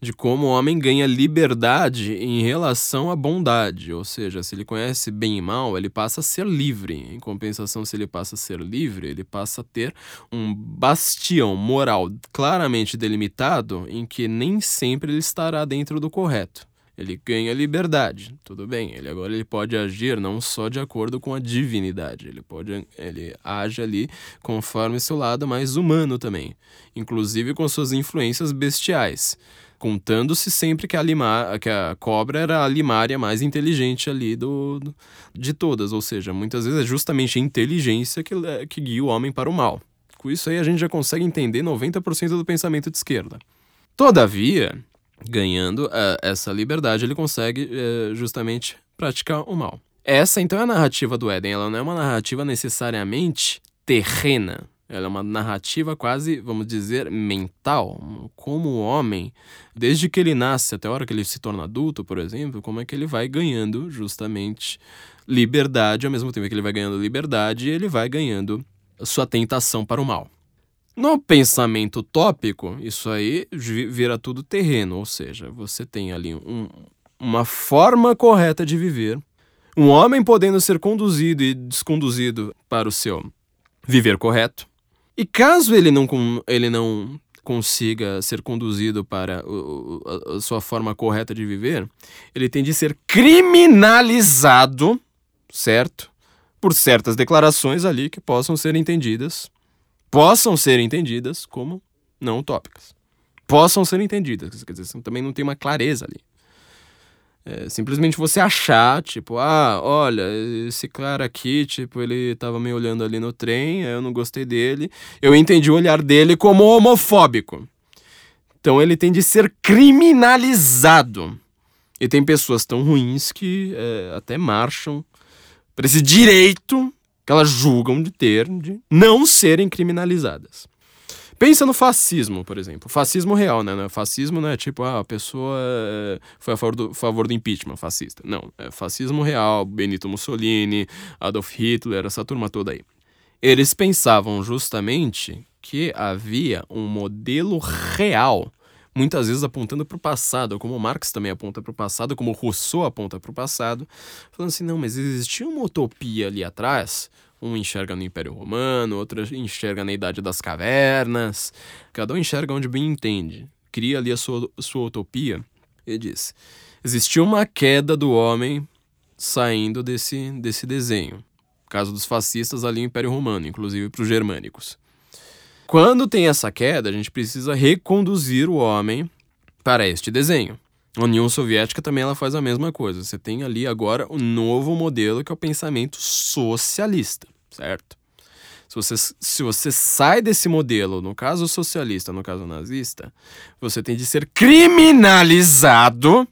de como o homem ganha liberdade em relação à bondade, ou seja, se ele conhece bem e mal, ele passa a ser livre. Em compensação, se ele passa a ser livre, ele passa a ter um bastião moral claramente delimitado em que nem sempre ele estará dentro do correto. Ele ganha liberdade, tudo bem. Ele agora ele pode agir não só de acordo com a divinidade, ele pode ele age ali conforme seu lado mais humano também, inclusive com suas influências bestiais, contando-se sempre que a lima, que a cobra era a limária mais inteligente ali do, do de todas, ou seja, muitas vezes é justamente a inteligência que, que guia o homem para o mal. Com isso aí a gente já consegue entender 90% do pensamento de esquerda. Todavia, ganhando uh, essa liberdade, ele consegue uh, justamente praticar o mal. Essa então é a narrativa do Éden. Ela não é uma narrativa necessariamente terrena. Ela é uma narrativa quase, vamos dizer, mental. Como o homem, desde que ele nasce até a hora que ele se torna adulto, por exemplo, como é que ele vai ganhando justamente liberdade, ao mesmo tempo que ele vai ganhando liberdade, ele vai ganhando sua tentação para o mal. No pensamento tópico, isso aí vira tudo terreno, ou seja, você tem ali um, uma forma correta de viver, um homem podendo ser conduzido e desconduzido para o seu viver correto. E caso ele não, ele não consiga ser conduzido para a, a sua forma correta de viver, ele tem de ser criminalizado, certo? Por certas declarações ali que possam ser entendidas possam ser entendidas como não utópicas. Possam ser entendidas, quer dizer, também não tem uma clareza ali. É, simplesmente você achar, tipo, ah, olha, esse cara aqui, tipo, ele tava me olhando ali no trem, eu não gostei dele. Eu entendi o olhar dele como homofóbico. Então ele tem de ser criminalizado. E tem pessoas tão ruins que é, até marcham para esse direito que elas julgam de ter de não serem criminalizadas. Pensa no fascismo, por exemplo. Fascismo real, né? Fascismo não é tipo, ah, a pessoa eh, foi a favor do, favor do impeachment fascista. Não, é fascismo real, Benito Mussolini, Adolf Hitler, essa turma toda aí. Eles pensavam justamente que havia um modelo real muitas vezes apontando para o passado, como Marx também aponta para o passado, como Rousseau aponta para o passado, falando assim: não, mas existia uma utopia ali atrás. Um enxerga no Império Romano, outro enxerga na Idade das Cavernas. Cada um enxerga onde bem entende. Cria ali a sua, sua utopia. E diz: existiu uma queda do homem saindo desse, desse desenho. Caso dos fascistas ali, o Império Romano, inclusive para os germânicos. Quando tem essa queda, a gente precisa reconduzir o homem para este desenho. A União Soviética também ela faz a mesma coisa. Você tem ali agora um novo modelo que é o pensamento socialista, certo? Se você, se você sai desse modelo, no caso socialista, no caso nazista, você tem de ser criminalizado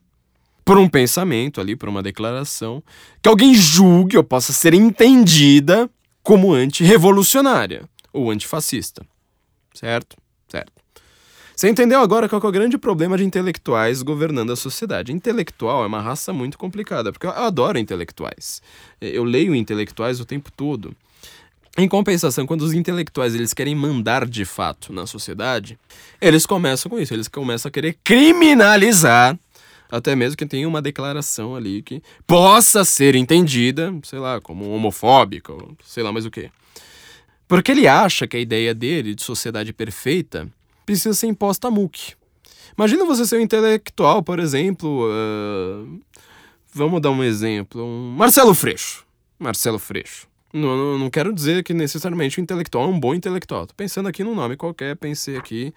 por um pensamento ali, por uma declaração, que alguém julgue ou possa ser entendida como antirrevolucionária ou antifascista. Certo? Certo. Você entendeu agora qual é o grande problema de intelectuais governando a sociedade? Intelectual é uma raça muito complicada, porque eu adoro intelectuais. Eu leio intelectuais o tempo todo. Em compensação, quando os intelectuais eles querem mandar de fato na sociedade, eles começam com isso, eles começam a querer criminalizar até mesmo que tenha uma declaração ali que possa ser entendida, sei lá, como homofóbica, ou sei lá mais o que. Porque ele acha que a ideia dele de sociedade perfeita precisa ser imposta a MOOC. Imagina você ser um intelectual, por exemplo. Uh, vamos dar um exemplo. Um Marcelo Freixo. Marcelo Freixo. Não, não, não, quero dizer que necessariamente o intelectual é um bom intelectual. Tô pensando aqui num nome qualquer, pensei aqui,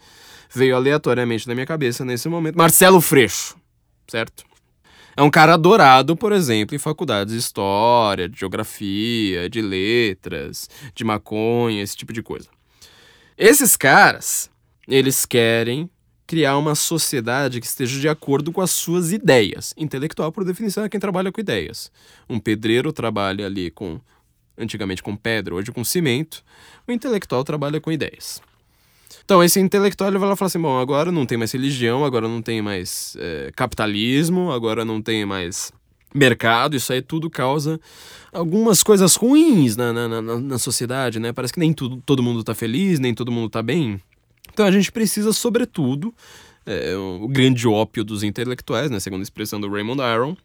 veio aleatoriamente na minha cabeça nesse momento. Marcelo Freixo, certo? É um cara adorado, por exemplo, em faculdades de história, de geografia, de letras, de maconha, esse tipo de coisa. Esses caras, eles querem criar uma sociedade que esteja de acordo com as suas ideias. Intelectual, por definição, é quem trabalha com ideias. Um pedreiro trabalha ali com, antigamente com pedra, hoje com cimento. O intelectual trabalha com ideias. Então, esse intelectual ele vai lá falar assim: bom, agora não tem mais religião, agora não tem mais é, capitalismo, agora não tem mais mercado, isso aí tudo causa algumas coisas ruins na, na, na, na sociedade, né? Parece que nem tudo, todo mundo tá feliz, nem todo mundo tá bem. Então a gente precisa, sobretudo, é, o grande ópio dos intelectuais, né, segundo a expressão do Raymond Aron,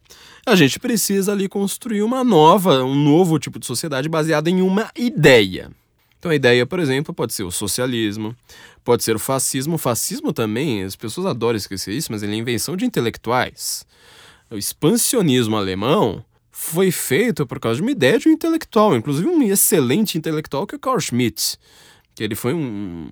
a gente precisa ali construir uma nova, um novo tipo de sociedade baseada em uma ideia. Então a ideia, por exemplo, pode ser o socialismo, pode ser o fascismo. O fascismo também, as pessoas adoram esquecer isso, mas ele é invenção de intelectuais. o expansionismo alemão foi feito por causa de uma ideia de um intelectual, inclusive um excelente intelectual que é Carl Schmitt, que ele foi um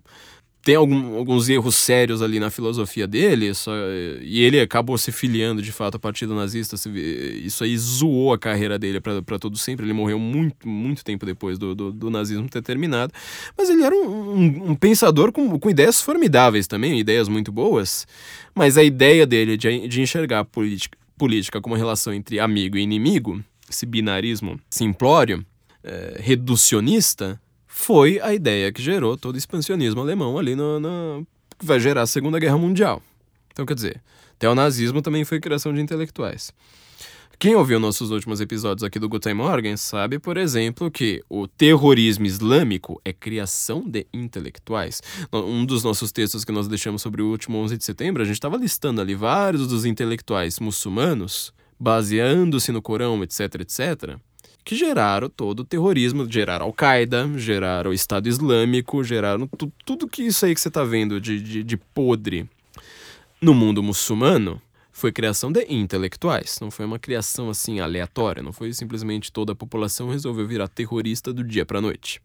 tem algum, alguns erros sérios ali na filosofia dele, só, e ele acabou se filiando de fato ao partido nazista. Isso aí zoou a carreira dele para todo sempre. Ele morreu muito, muito tempo depois do, do, do nazismo ter terminado. Mas ele era um, um, um, pensador com, com ideias formidáveis também, ideias muito boas. Mas a ideia dele de, de enxergar a política, política como relação entre amigo e inimigo, esse binarismo simplório, é, reducionista, foi a ideia que gerou todo o expansionismo alemão ali no, que vai gerar a Segunda Guerra Mundial. Então, quer dizer, até o nazismo também foi criação de intelectuais. Quem ouviu nossos últimos episódios aqui do Guten Morgen sabe, por exemplo, que o terrorismo islâmico é criação de intelectuais. Um dos nossos textos que nós deixamos sobre o último 11 de setembro, a gente estava listando ali vários dos intelectuais muçulmanos, baseando-se no Corão, etc, etc, que geraram todo o terrorismo, geraram Al-Qaeda, geraram o Estado Islâmico, geraram tu, tudo que isso aí que você está vendo de, de, de podre no mundo muçulmano foi criação de intelectuais, não foi uma criação assim aleatória, não foi simplesmente toda a população resolveu virar terrorista do dia para noite.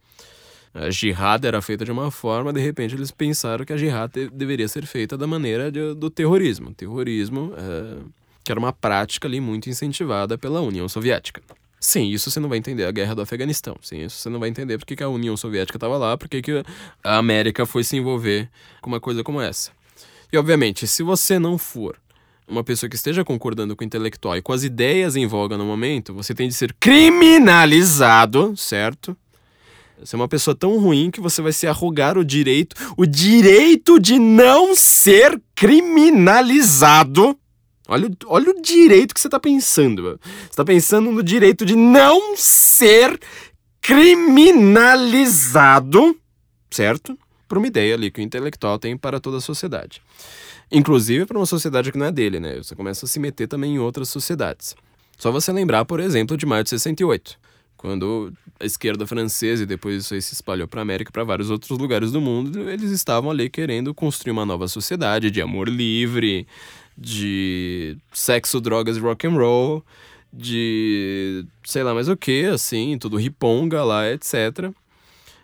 A jihad era feita de uma forma, de repente eles pensaram que a jihad deveria ser feita da maneira de, do terrorismo. Terrorismo, é, que era uma prática ali muito incentivada pela União Soviética. Sem isso você não vai entender a guerra do Afeganistão. Sem isso você não vai entender porque que a União Soviética estava lá, porque que a América foi se envolver com uma coisa como essa. E obviamente, se você não for uma pessoa que esteja concordando com o intelectual e com as ideias em voga no momento, você tem de ser criminalizado, certo? Você é uma pessoa tão ruim que você vai se arrogar o direito, o direito de não ser criminalizado Olha, olha o direito que você está pensando. Você está pensando no direito de não ser criminalizado, certo? Por uma ideia ali que o intelectual tem para toda a sociedade. Inclusive para uma sociedade que não é dele, né? Você começa a se meter também em outras sociedades. Só você lembrar, por exemplo, de maio de 68, quando a esquerda francesa e depois isso aí se espalhou para a América para vários outros lugares do mundo, eles estavam ali querendo construir uma nova sociedade de amor livre, de sexo, drogas e rock and roll, de sei lá mais o que, assim, tudo riponga lá, etc.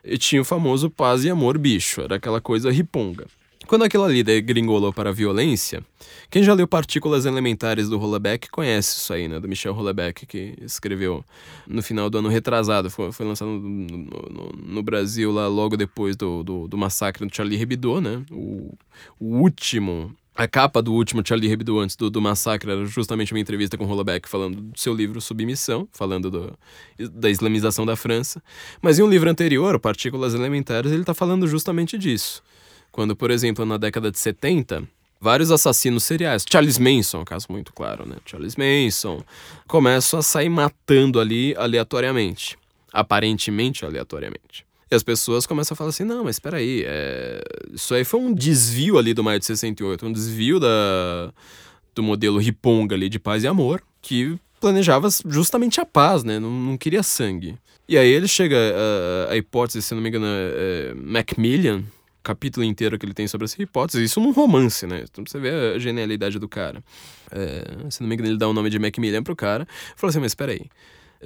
E tinha o famoso paz e amor bicho, era aquela coisa riponga. Quando aquilo ali degringolou para a violência, quem já leu Partículas Elementares do Hollebeck conhece isso aí, né? Do Michel Hollebeck, que escreveu no final do ano retrasado. Foi, foi lançado no, no, no, Brasil lá logo depois do, do, do massacre do Charlie Hebdo, né? O, o último a capa do último Charlie Hebdo antes do, do massacre era justamente uma entrevista com Holobeck falando do seu livro Submissão, falando do, da islamização da França. Mas em um livro anterior, Partículas Elementares, ele está falando justamente disso. Quando, por exemplo, na década de 70, vários assassinos seriais, Charles Manson, caso muito claro, né? Charles Manson, começam a sair matando ali aleatoriamente. Aparentemente aleatoriamente. As pessoas começam a falar assim: não, mas espera aí, é... isso aí foi um desvio ali do Maio de 68, um desvio da... do modelo Riponga ali de paz e amor, que planejava justamente a paz, né? Não, não queria sangue. E aí ele chega a, a hipótese, se não me engano, é, é Macmillan, capítulo inteiro que ele tem sobre essa hipótese, isso num romance, né? Então você vê a genialidade do cara. É, se não me engano, ele dá o nome de Macmillan pro cara. Falou assim, mas espera aí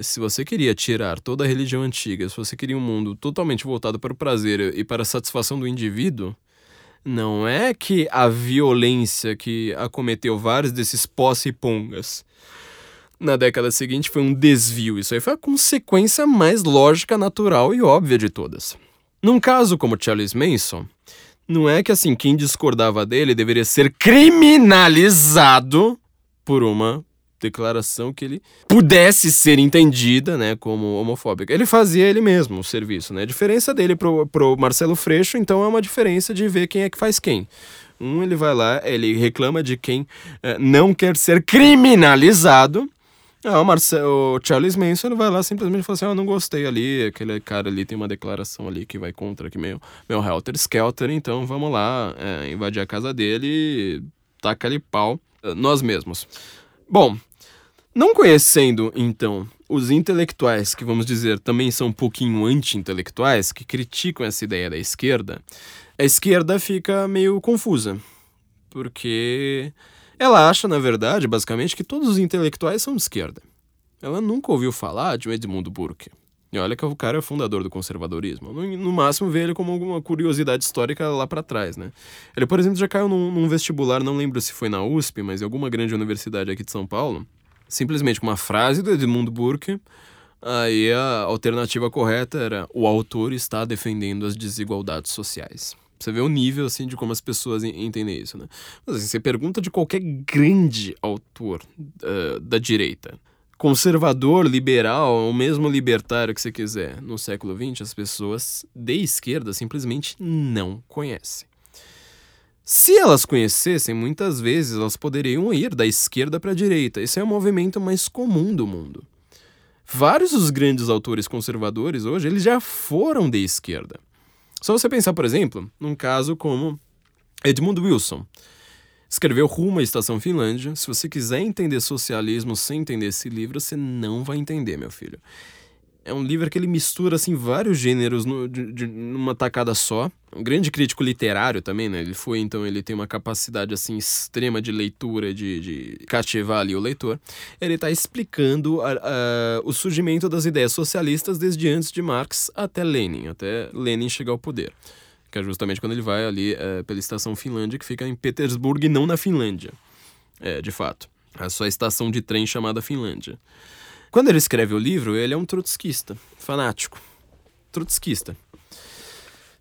se você queria tirar toda a religião antiga, se você queria um mundo totalmente voltado para o prazer e para a satisfação do indivíduo, não é que a violência que acometeu vários desses posse-pongas na década seguinte foi um desvio. Isso aí foi a consequência mais lógica, natural e óbvia de todas. Num caso como Charles Manson, não é que assim quem discordava dele deveria ser criminalizado por uma declaração que ele pudesse ser entendida, né, como homofóbica. Ele fazia ele mesmo o serviço, né? A diferença dele pro, pro Marcelo Freixo, então, é uma diferença de ver quem é que faz quem. Um, ele vai lá, ele reclama de quem eh, não quer ser criminalizado. Ah, o, Marcelo, o Charles Manson vai lá simplesmente fala assim: ah, não gostei ali, aquele cara ali tem uma declaração ali que vai contra aqui meu, meu Helter Skelter, então vamos lá é, invadir a casa dele taca ali pau eh, nós mesmos. Bom, não conhecendo, então, os intelectuais, que vamos dizer também são um pouquinho anti-intelectuais, que criticam essa ideia da esquerda, a esquerda fica meio confusa. Porque Ela acha, na verdade, basicamente, que todos os intelectuais são de esquerda. Ela nunca ouviu falar de Edmundo Burke. E olha que o cara é o fundador do conservadorismo. No, no máximo, vê ele como alguma curiosidade histórica lá para trás, né? Ele, por exemplo, já caiu num, num, vestibular, não lembro se foi na USP, mas em alguma grande universidade aqui de São Paulo, simplesmente com uma frase do Edmundo Burke. Aí a alternativa correta era: o autor está defendendo as desigualdades sociais. Você vê o nível assim de como as pessoas entendem isso, né? Mas assim, você pergunta de qualquer grande autor uh, da direita conservador, liberal, ou mesmo libertário que você quiser, no século XX, as pessoas de esquerda simplesmente não conhecem. Se elas conhecessem, muitas vezes elas poderiam ir da esquerda para a direita. Esse é o movimento mais comum do mundo. Vários dos grandes autores conservadores hoje, eles já foram de esquerda. Só você pensar, por exemplo, num caso como Edmund Wilson, Escreveu Rumo à Estação Finlândia. Se você quiser entender socialismo sem entender esse livro, você não vai entender, meu filho. É um livro que ele mistura assim vários gêneros no, de, de, numa tacada só. Um grande crítico literário também, né? Ele foi, então, ele tem uma capacidade assim extrema de leitura, de, de cativar ali o leitor. Ele está explicando a, a, o surgimento das ideias socialistas desde antes de Marx até Lenin, até Lenin chegar ao poder que é justamente quando ele vai ali é, pela estação Finlândia, que fica em Petersburgo e não na Finlândia, é, de fato. É só a estação de trem chamada Finlândia. Quando ele escreve o livro, ele é um trotskista, fanático. Trotskista.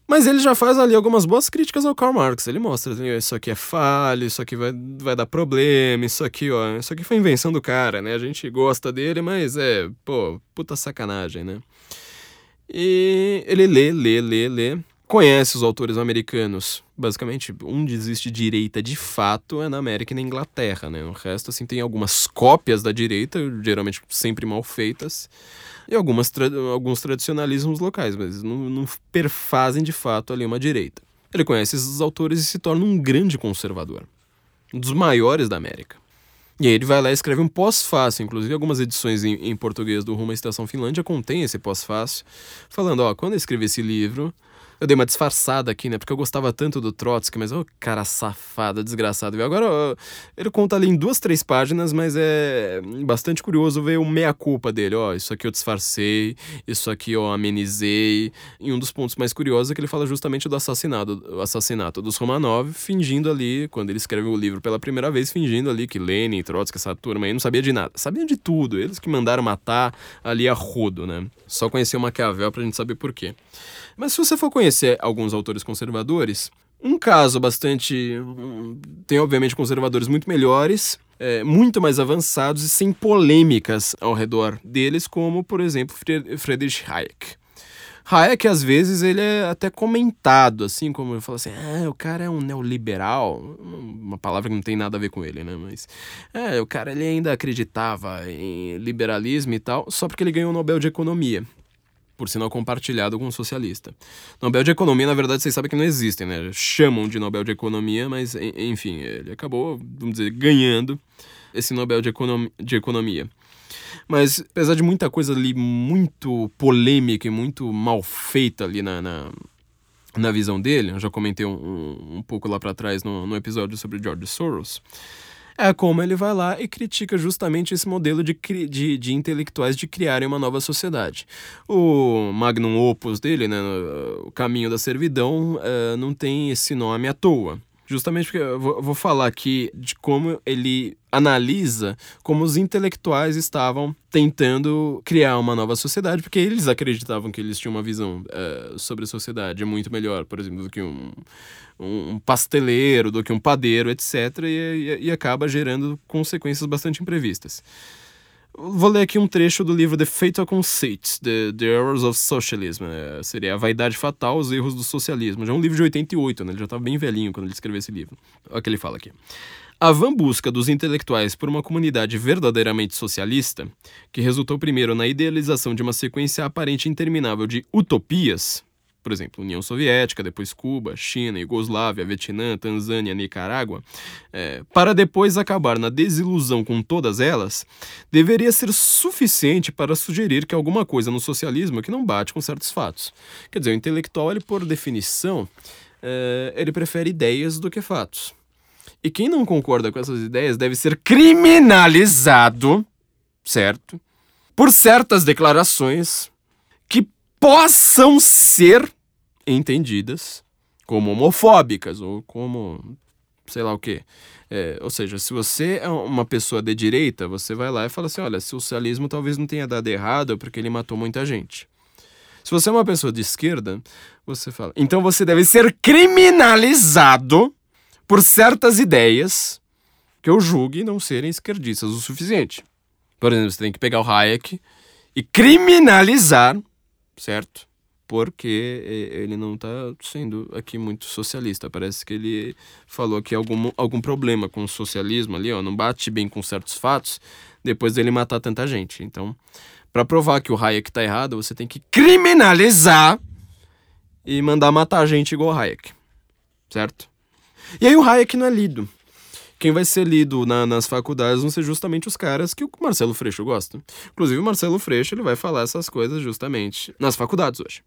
Mas ele já faz ali algumas boas críticas ao Karl Marx. Ele mostra, isso aqui é falho, isso aqui vai, vai dar problema, isso aqui, ó, isso aqui foi invenção do cara, né? A gente gosta dele, mas é, pô, puta sacanagem, né? E ele lê, lê, lê, lê conhece os autores americanos. Basicamente, onde existe direita de fato é na América e na Inglaterra, né? O resto, assim, tem algumas cópias da direita, geralmente sempre mal feitas, e algumas tra alguns tradicionalismos locais, mas não, não perfazem de fato ali uma direita. Ele conhece esses autores e se torna um grande conservador. Um dos maiores da América. E aí ele vai lá e escreve um pós-fácil, inclusive algumas edições em, em português do Rumo à Estação Finlândia contém esse pós-fácil, falando, ó, quando eu escrevi esse livro, eu dei uma disfarçada aqui, né? Porque eu gostava tanto do Trotsky, mas, ô, oh, cara safado, desgraçado. Viu? Agora, ó, ele conta ali em duas, três páginas, mas é bastante curioso ver o meia-culpa dele. Ó, isso aqui eu disfarcei, isso aqui eu amenizei. E um dos pontos mais curiosos é que ele fala justamente do assassinato, o assassinato dos Romanov, fingindo ali, quando ele escreve o livro pela primeira vez, fingindo ali que Lenin, Trotsky, essa turma aí não sabia de nada. Sabiam de tudo. Eles que mandaram matar ali a rodo, né? Só conhecia o Maquiavel pra gente saber por quê. Mas se você for conhecer alguns autores conservadores, um caso bastante. Tem, obviamente, conservadores muito melhores, é, muito mais avançados e sem polêmicas ao redor deles, como, por exemplo, Friedrich Hayek. Hayek, às vezes, ele é até comentado, assim, como eu falo assim, ah, o cara é um neoliberal, uma palavra que não tem nada a ver com ele, né, mas, é, o cara, ele ainda acreditava em liberalismo e tal, só porque ele ganhou o Nobel de Economia por sinal compartilhado com um socialista. Nobel de Economia, na verdade, vocês sabem que não existem, né? Chamam de Nobel de Economia, mas, enfim, ele acabou, vamos dizer, ganhando esse Nobel de, Econom de Economia. Mas, apesar de muita coisa ali muito polêmica e muito mal feita ali na, na, na visão dele, eu já comentei um, um, um pouco lá para trás no, no episódio sobre George Soros, é como ele vai lá e critica justamente esse modelo de, de, de intelectuais de criarem uma nova sociedade. O magnum opus dele, né, o caminho da servidão, uh, não tem esse nome à toa. Justamente porque eu vou, vou falar aqui de como ele analisa como os intelectuais estavam tentando criar uma nova sociedade, porque eles acreditavam que eles tinham uma visão uh, sobre a sociedade muito melhor, por exemplo, do que um, um pasteleiro, do que um padeiro, etc., e, e, e acaba gerando consequências bastante imprevistas. Vou ler aqui um trecho do livro The Fatal Conceit, The, The Errors of Socialism. É, seria A Vaidade Fatal, Os Erros do Socialismo. Já é um livro de 88, né? Ele já estava bem velhinho quando ele escreveu esse livro. Olha o que ele fala aqui. A vã busca dos intelectuais por uma comunidade verdadeiramente socialista, que resultou primeiro na idealização de uma sequência aparente interminável de utopias, por exemplo, União Soviética, depois Cuba, China, Iugoslávia, Vietnã, Tanzânia, Nicarágua, é, para depois acabar na desilusão com todas elas, deveria ser suficiente para sugerir que alguma coisa no socialismo que não bate com certos fatos. Quer dizer, o intelectual, ele por definição, é, ele prefere ideias do que fatos. E quem não concorda com essas ideias deve ser criminalizado, certo? Por certas declarações possam ser entendidas como homofóbicas ou como sei lá o quê. É, ou seja, se você é uma pessoa de direita, você vai lá e fala assim: olha, socialismo talvez não tenha dado errado porque ele matou muita gente. Se você é uma pessoa de esquerda, você fala. Então você deve ser criminalizado por certas ideias que eu julgue não serem esquerdistas o suficiente. Por exemplo, você tem que pegar o Hayek e criminalizar, certo? porque ele não está sendo aqui muito socialista. Parece que ele falou que algum, algum problema com o socialismo ali, ó, não bate bem com certos fatos, depois dele matar tanta gente. Então, para provar que o Hayek está errado, você tem que criminalizar e mandar matar gente igual o Hayek, certo? E aí o Hayek não é lido quem vai ser lido na, nas faculdades vão ser justamente os caras que o Marcelo Freixo gosta. Inclusive, o Marcelo Freixo ele vai falar essas coisas justamente nas faculdades hoje.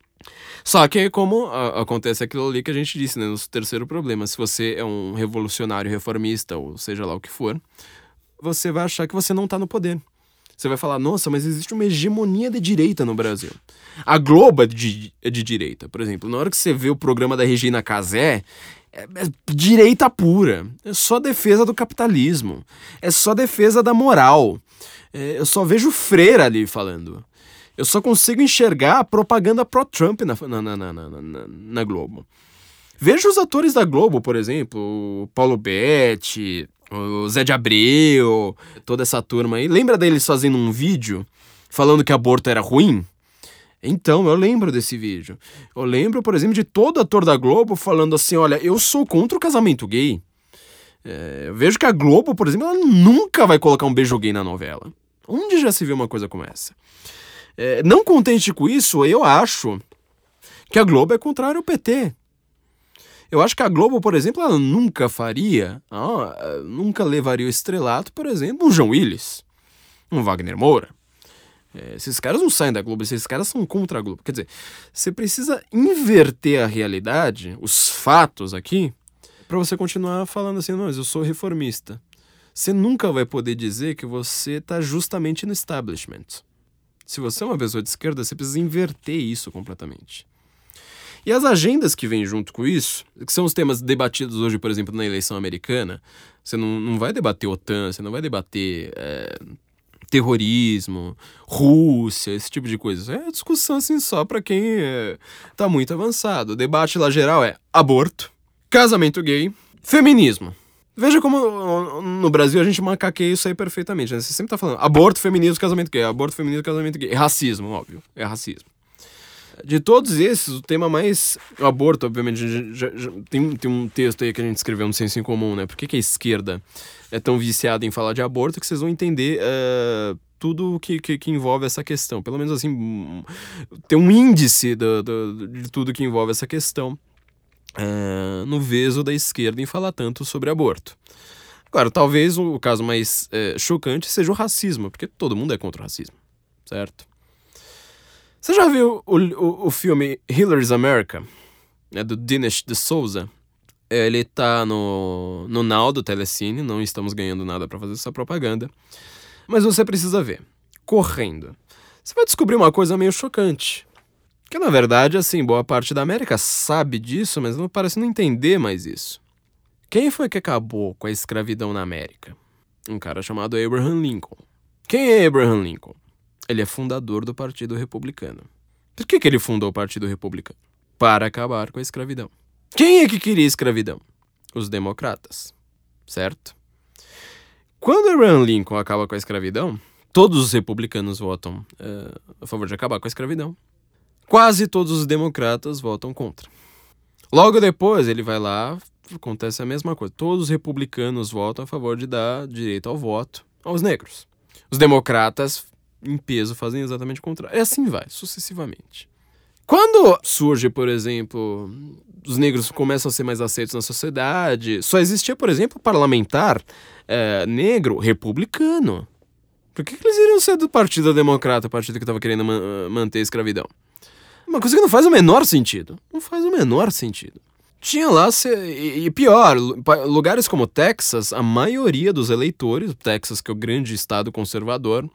Só que, como a, acontece aquilo ali que a gente disse, né, no terceiro problema, se você é um revolucionário reformista, ou seja lá o que for, você vai achar que você não está no poder. Você vai falar, nossa, mas existe uma hegemonia de direita no Brasil. A Globo é de, é de direita, por exemplo. Na hora que você vê o programa da Regina Casé, é, é direita pura. É só defesa do capitalismo. É só defesa da moral. É, eu só vejo freira ali falando. Eu só consigo enxergar a propaganda pró-Trump na, na, na, na, na, Globo. Veja os atores da Globo, por exemplo, o Paulo Betti, o Zé de Abreu, toda essa turma aí. Lembra deles fazendo um vídeo falando que aborto era ruim? Então, eu lembro desse vídeo. Eu lembro, por exemplo, de todo ator da Globo falando assim: olha, eu sou contra o casamento gay. É, eu vejo que a Globo, por exemplo, ela nunca vai colocar um beijo gay na novela. Onde já se viu uma coisa como essa? É, não contente com isso, eu acho que a Globo é contrária ao PT. Eu acho que a Globo, por exemplo, ela nunca faria, nunca levaria o estrelato, por exemplo, um João Willis, um Wagner Moura. É, esses caras não saem da Globo, esses caras são contra a Globo. Quer dizer, você precisa inverter a realidade, os fatos aqui, para você continuar falando assim, não, mas eu sou reformista. Você nunca vai poder dizer que você está justamente no establishment. Se você é uma pessoa de esquerda, você precisa inverter isso completamente. E as agendas que vêm junto com isso, que são os temas debatidos hoje, por exemplo, na eleição americana, você não, não vai debater OTAN, você não vai debater é, terrorismo, Rússia, esse tipo de coisa. É discussão assim só para quem é, tá muito avançado. O debate lá geral é aborto, casamento gay, feminismo. Veja como no Brasil a gente macaqueia isso aí perfeitamente. Né? Você sempre tá falando aborto, feminismo, casamento gay, aborto, feminismo, casamento gay. É racismo, óbvio. É racismo. De todos esses, o tema mais. O aborto, obviamente, já, já, tem, tem um texto aí que a gente escreveu no Senso em Comum, né? Por que, que a esquerda é tão viciada em falar de aborto que vocês vão entender. Uh, tudo que, que, que, envolve essa questão. Pelo menos assim, tem um índice do, do, de tudo que envolve essa questão uh, no veso da esquerda em falar tanto sobre aborto. Agora, talvez o caso mais uh, chocante seja o racismo, porque todo mundo é contra o racismo, certo? Você já viu o, o, o filme Hillary's America? É do Dinesh de Souza? Ele tá no, no Now do Telecine, não estamos ganhando nada para fazer essa propaganda. Mas você precisa ver. Correndo. Você vai descobrir uma coisa meio chocante. Que na verdade, assim, boa parte da América sabe disso, mas não parece não entender mais isso. Quem foi que acabou com a escravidão na América? Um cara chamado Abraham Lincoln. Quem é Abraham Lincoln? Ele é fundador do Partido Republicano. Por que, que ele fundou o Partido Republicano? Para acabar com a escravidão. Quem é que queria escravidão? Os democratas. Certo? Quando Abraham Lincoln acaba com a escravidão, todos os republicanos votam uh, a favor de acabar com a escravidão. Quase todos os democratas votam contra. Logo depois, ele vai lá, acontece a mesma coisa. Todos os republicanos votam a favor de dar direito ao voto aos negros. Os democratas em peso fazem exatamente o contrário. E assim vai, sucessivamente. Quando surge, por exemplo, os negros começam a ser mais aceitos na sociedade, só existia, por exemplo, parlamentar é, negro republicano. Por que, que, eles iriam ser do Partido Democrata, o partido que estava querendo manter a escravidão? Uma coisa que não faz o menor sentido. Não faz o menor sentido. Tinha lá, e pior, lugares como Texas, a maioria dos eleitores, Texas que é o grande estado conservador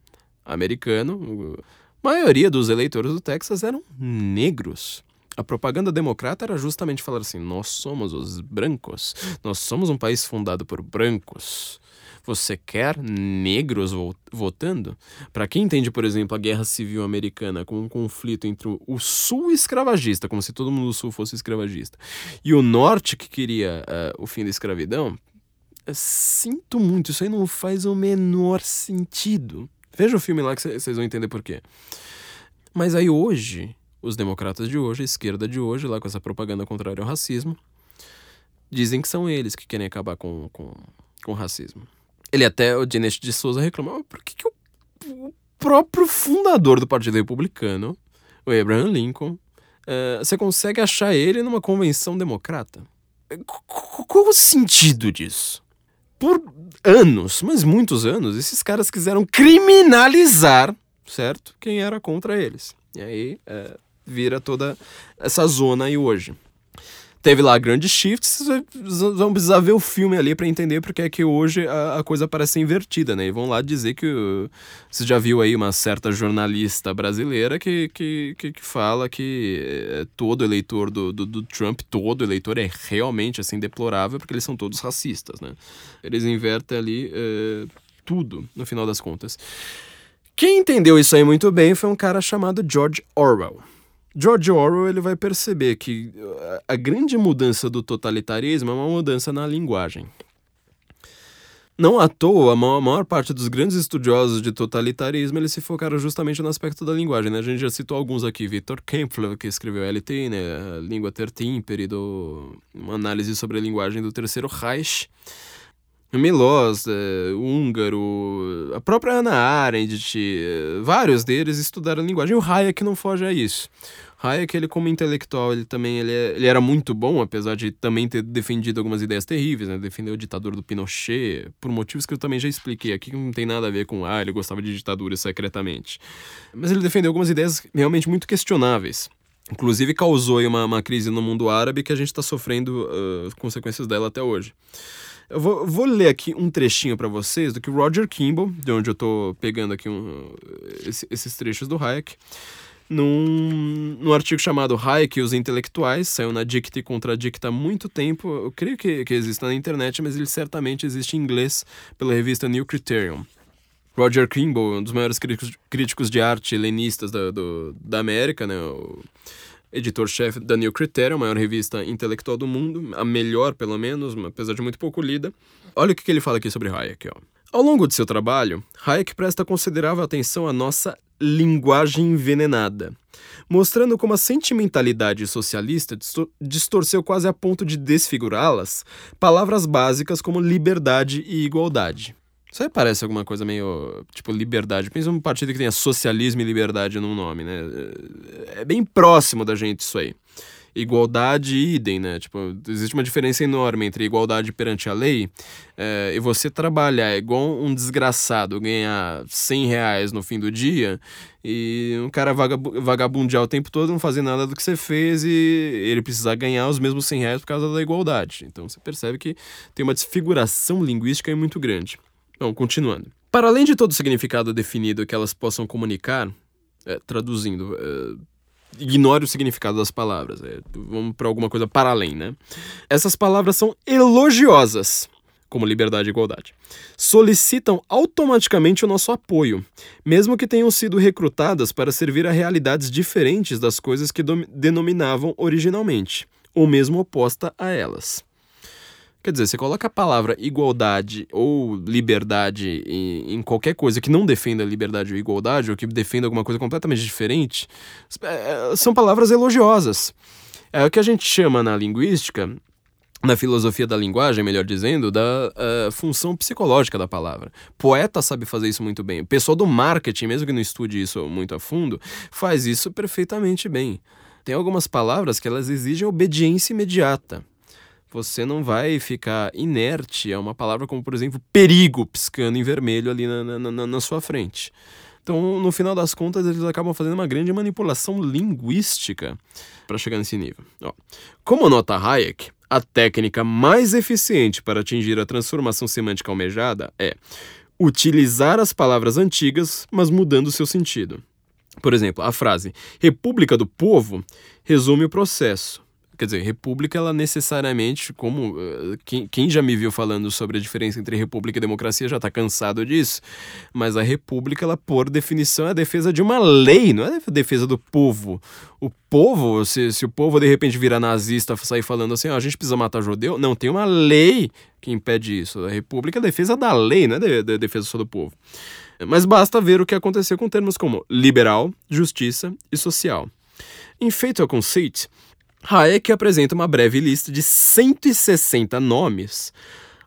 americano, a maioria dos eleitores do Texas eram negros. A propaganda democrata era justamente falar assim: nós somos os brancos, nós somos um país fundado por brancos. Você quer negros votando? Para quem entende, por exemplo, a Guerra Civil Americana como um conflito entre o Sul escravagista, como se todo mundo do Sul fosse escravagista, e o Norte que queria uh, o fim da escravidão, sinto muito, isso aí não faz o menor sentido. Veja o filme lá que vocês vão entender por quê. Mas aí hoje, os democratas de hoje, a esquerda de hoje, lá com essa propaganda contrária ao racismo, dizem que são eles que querem acabar com, com, com o racismo. Ele até, o Dinesh de Souza reclama, por que, que o, o, próprio fundador do Partido Republicano, o Abraham Lincoln, uh, você consegue achar ele numa convenção democrata? Qual o sentido disso? Por anos, mas muitos anos, esses caras quiseram criminalizar, certo? Quem era contra eles. E aí é, vira toda essa zona aí hoje teve lá grandes shifts, vão precisar ver o filme ali para entender porque é que hoje a, a, coisa parece invertida, né? E vão lá dizer que você já viu aí uma certa jornalista brasileira que, que, que, que fala que é, todo eleitor do, do, do, Trump, todo eleitor é realmente assim deplorável porque eles são todos racistas, né? Eles invertem ali uh, tudo, no final das contas. Quem entendeu isso aí muito bem foi um cara chamado George Orwell. George Orwell ele vai perceber que uh, a grande mudança do totalitarismo é uma mudança na linguagem. Não à toa, a maior, parte dos grandes estudiosos de totalitarismo eles se focaram justamente no aspecto da linguagem. Né? A gente já citou alguns aqui, Viktor Kempfler, que escreveu LT, né? a língua ter timperi, do, uma análise sobre a linguagem do Terceiro Reich. Milós, é, húngaro, a própria Ana Arendt, é, vários deles estudaram a linguagem. O Hayek não foge a isso. Hayek, ele como intelectual, ele também ele, é, ele era muito bom, apesar de também ter defendido algumas ideias terríveis, né? Defendeu o ditador do Pinochet, por motivos que eu também já expliquei aqui, que não tem nada a ver com, ah, ele gostava de ditadura secretamente. Mas ele defendeu algumas ideias realmente muito questionáveis. Inclusive causou uma, uma crise no mundo árabe que a gente está sofrendo uh, consequências dela até hoje. Eu vou, vou ler aqui um trechinho para vocês do que Roger Kimball, de onde eu tô pegando aqui um, esse, esses trechos do Hayek, num, num artigo chamado Hayek e os Intelectuais, saiu na Dicta e Contradicta há muito tempo. Eu creio que, que existe na internet, mas ele certamente existe em inglês pela revista New Criterion. Roger Kimball, um dos maiores críticos, de arte helenistas da, do, da América, né? O editor-chefe da New Criterion, a maior revista intelectual do mundo, a melhor, pelo menos, apesar de muito pouco lida. Olha o que ele fala aqui sobre Hayek. Ó. Ao longo de seu trabalho, Hayek presta considerável atenção à nossa linguagem envenenada, mostrando como a sentimentalidade socialista distorceu quase a ponto de desfigurá-las palavras básicas como liberdade e igualdade. Isso aí parece alguma coisa meio, tipo, liberdade. Pensa num partido que tenha socialismo e liberdade num nome, né? É bem próximo da gente isso aí igualdade e idem, né? Tipo, existe uma diferença enorme entre igualdade perante a lei é, e você trabalhar igual um desgraçado, ganhar 100 reais no fim do dia e um cara vagabundear o tempo todo, não fazer nada do que você fez e ele precisar ganhar os mesmos 100 reais por causa da igualdade. Então você percebe que tem uma desfiguração linguística muito grande. Bom, continuando. Para além de todo o significado definido que elas possam comunicar, é, traduzindo, é, ignore o significado das palavras. É, vamos para alguma coisa para além, né? Essas palavras são elogiosas, como liberdade e igualdade. Solicitam automaticamente o nosso apoio, mesmo que tenham sido recrutadas para servir a realidades diferentes das coisas que denominavam originalmente, ou mesmo oposta a elas. Quer dizer, você coloca a palavra igualdade ou liberdade em, em, qualquer coisa que não defenda liberdade ou igualdade, ou que defenda alguma coisa completamente diferente, é, são palavras elogiosas. É o que a gente chama na linguística, na filosofia da linguagem, melhor dizendo, da uh, função psicológica da palavra. Poeta sabe fazer isso muito bem. O pessoal do marketing, mesmo que não estude isso muito a fundo, faz isso perfeitamente bem. Tem algumas palavras que elas exigem obediência imediata você não vai ficar inerte a uma palavra como, por exemplo, perigo piscando em vermelho ali na, na, na sua frente. Então, no final das contas, eles acabam fazendo uma grande manipulação linguística para chegar nesse nível. Ó, como nota Hayek, a técnica mais eficiente para atingir a transformação semântica almejada é utilizar as palavras antigas, mas mudando seu sentido. Por exemplo, a frase República do Povo resume o processo. Quer dizer, república, ela necessariamente, como uh, quem, quem, já me viu falando sobre a diferença entre república e democracia já está cansado disso, mas a república, ela por definição é a defesa de uma lei, não é a defesa do povo. O povo, se, se o povo de repente virar nazista, sair falando assim, a gente precisa matar judeu, não, tem uma lei que impede isso. A república é a defesa da lei, não é a defesa só do povo. Mas basta ver o que aconteceu com termos como liberal, justiça e social. Em Feito ao Conceit, Hayek apresenta uma breve lista de 160 nomes,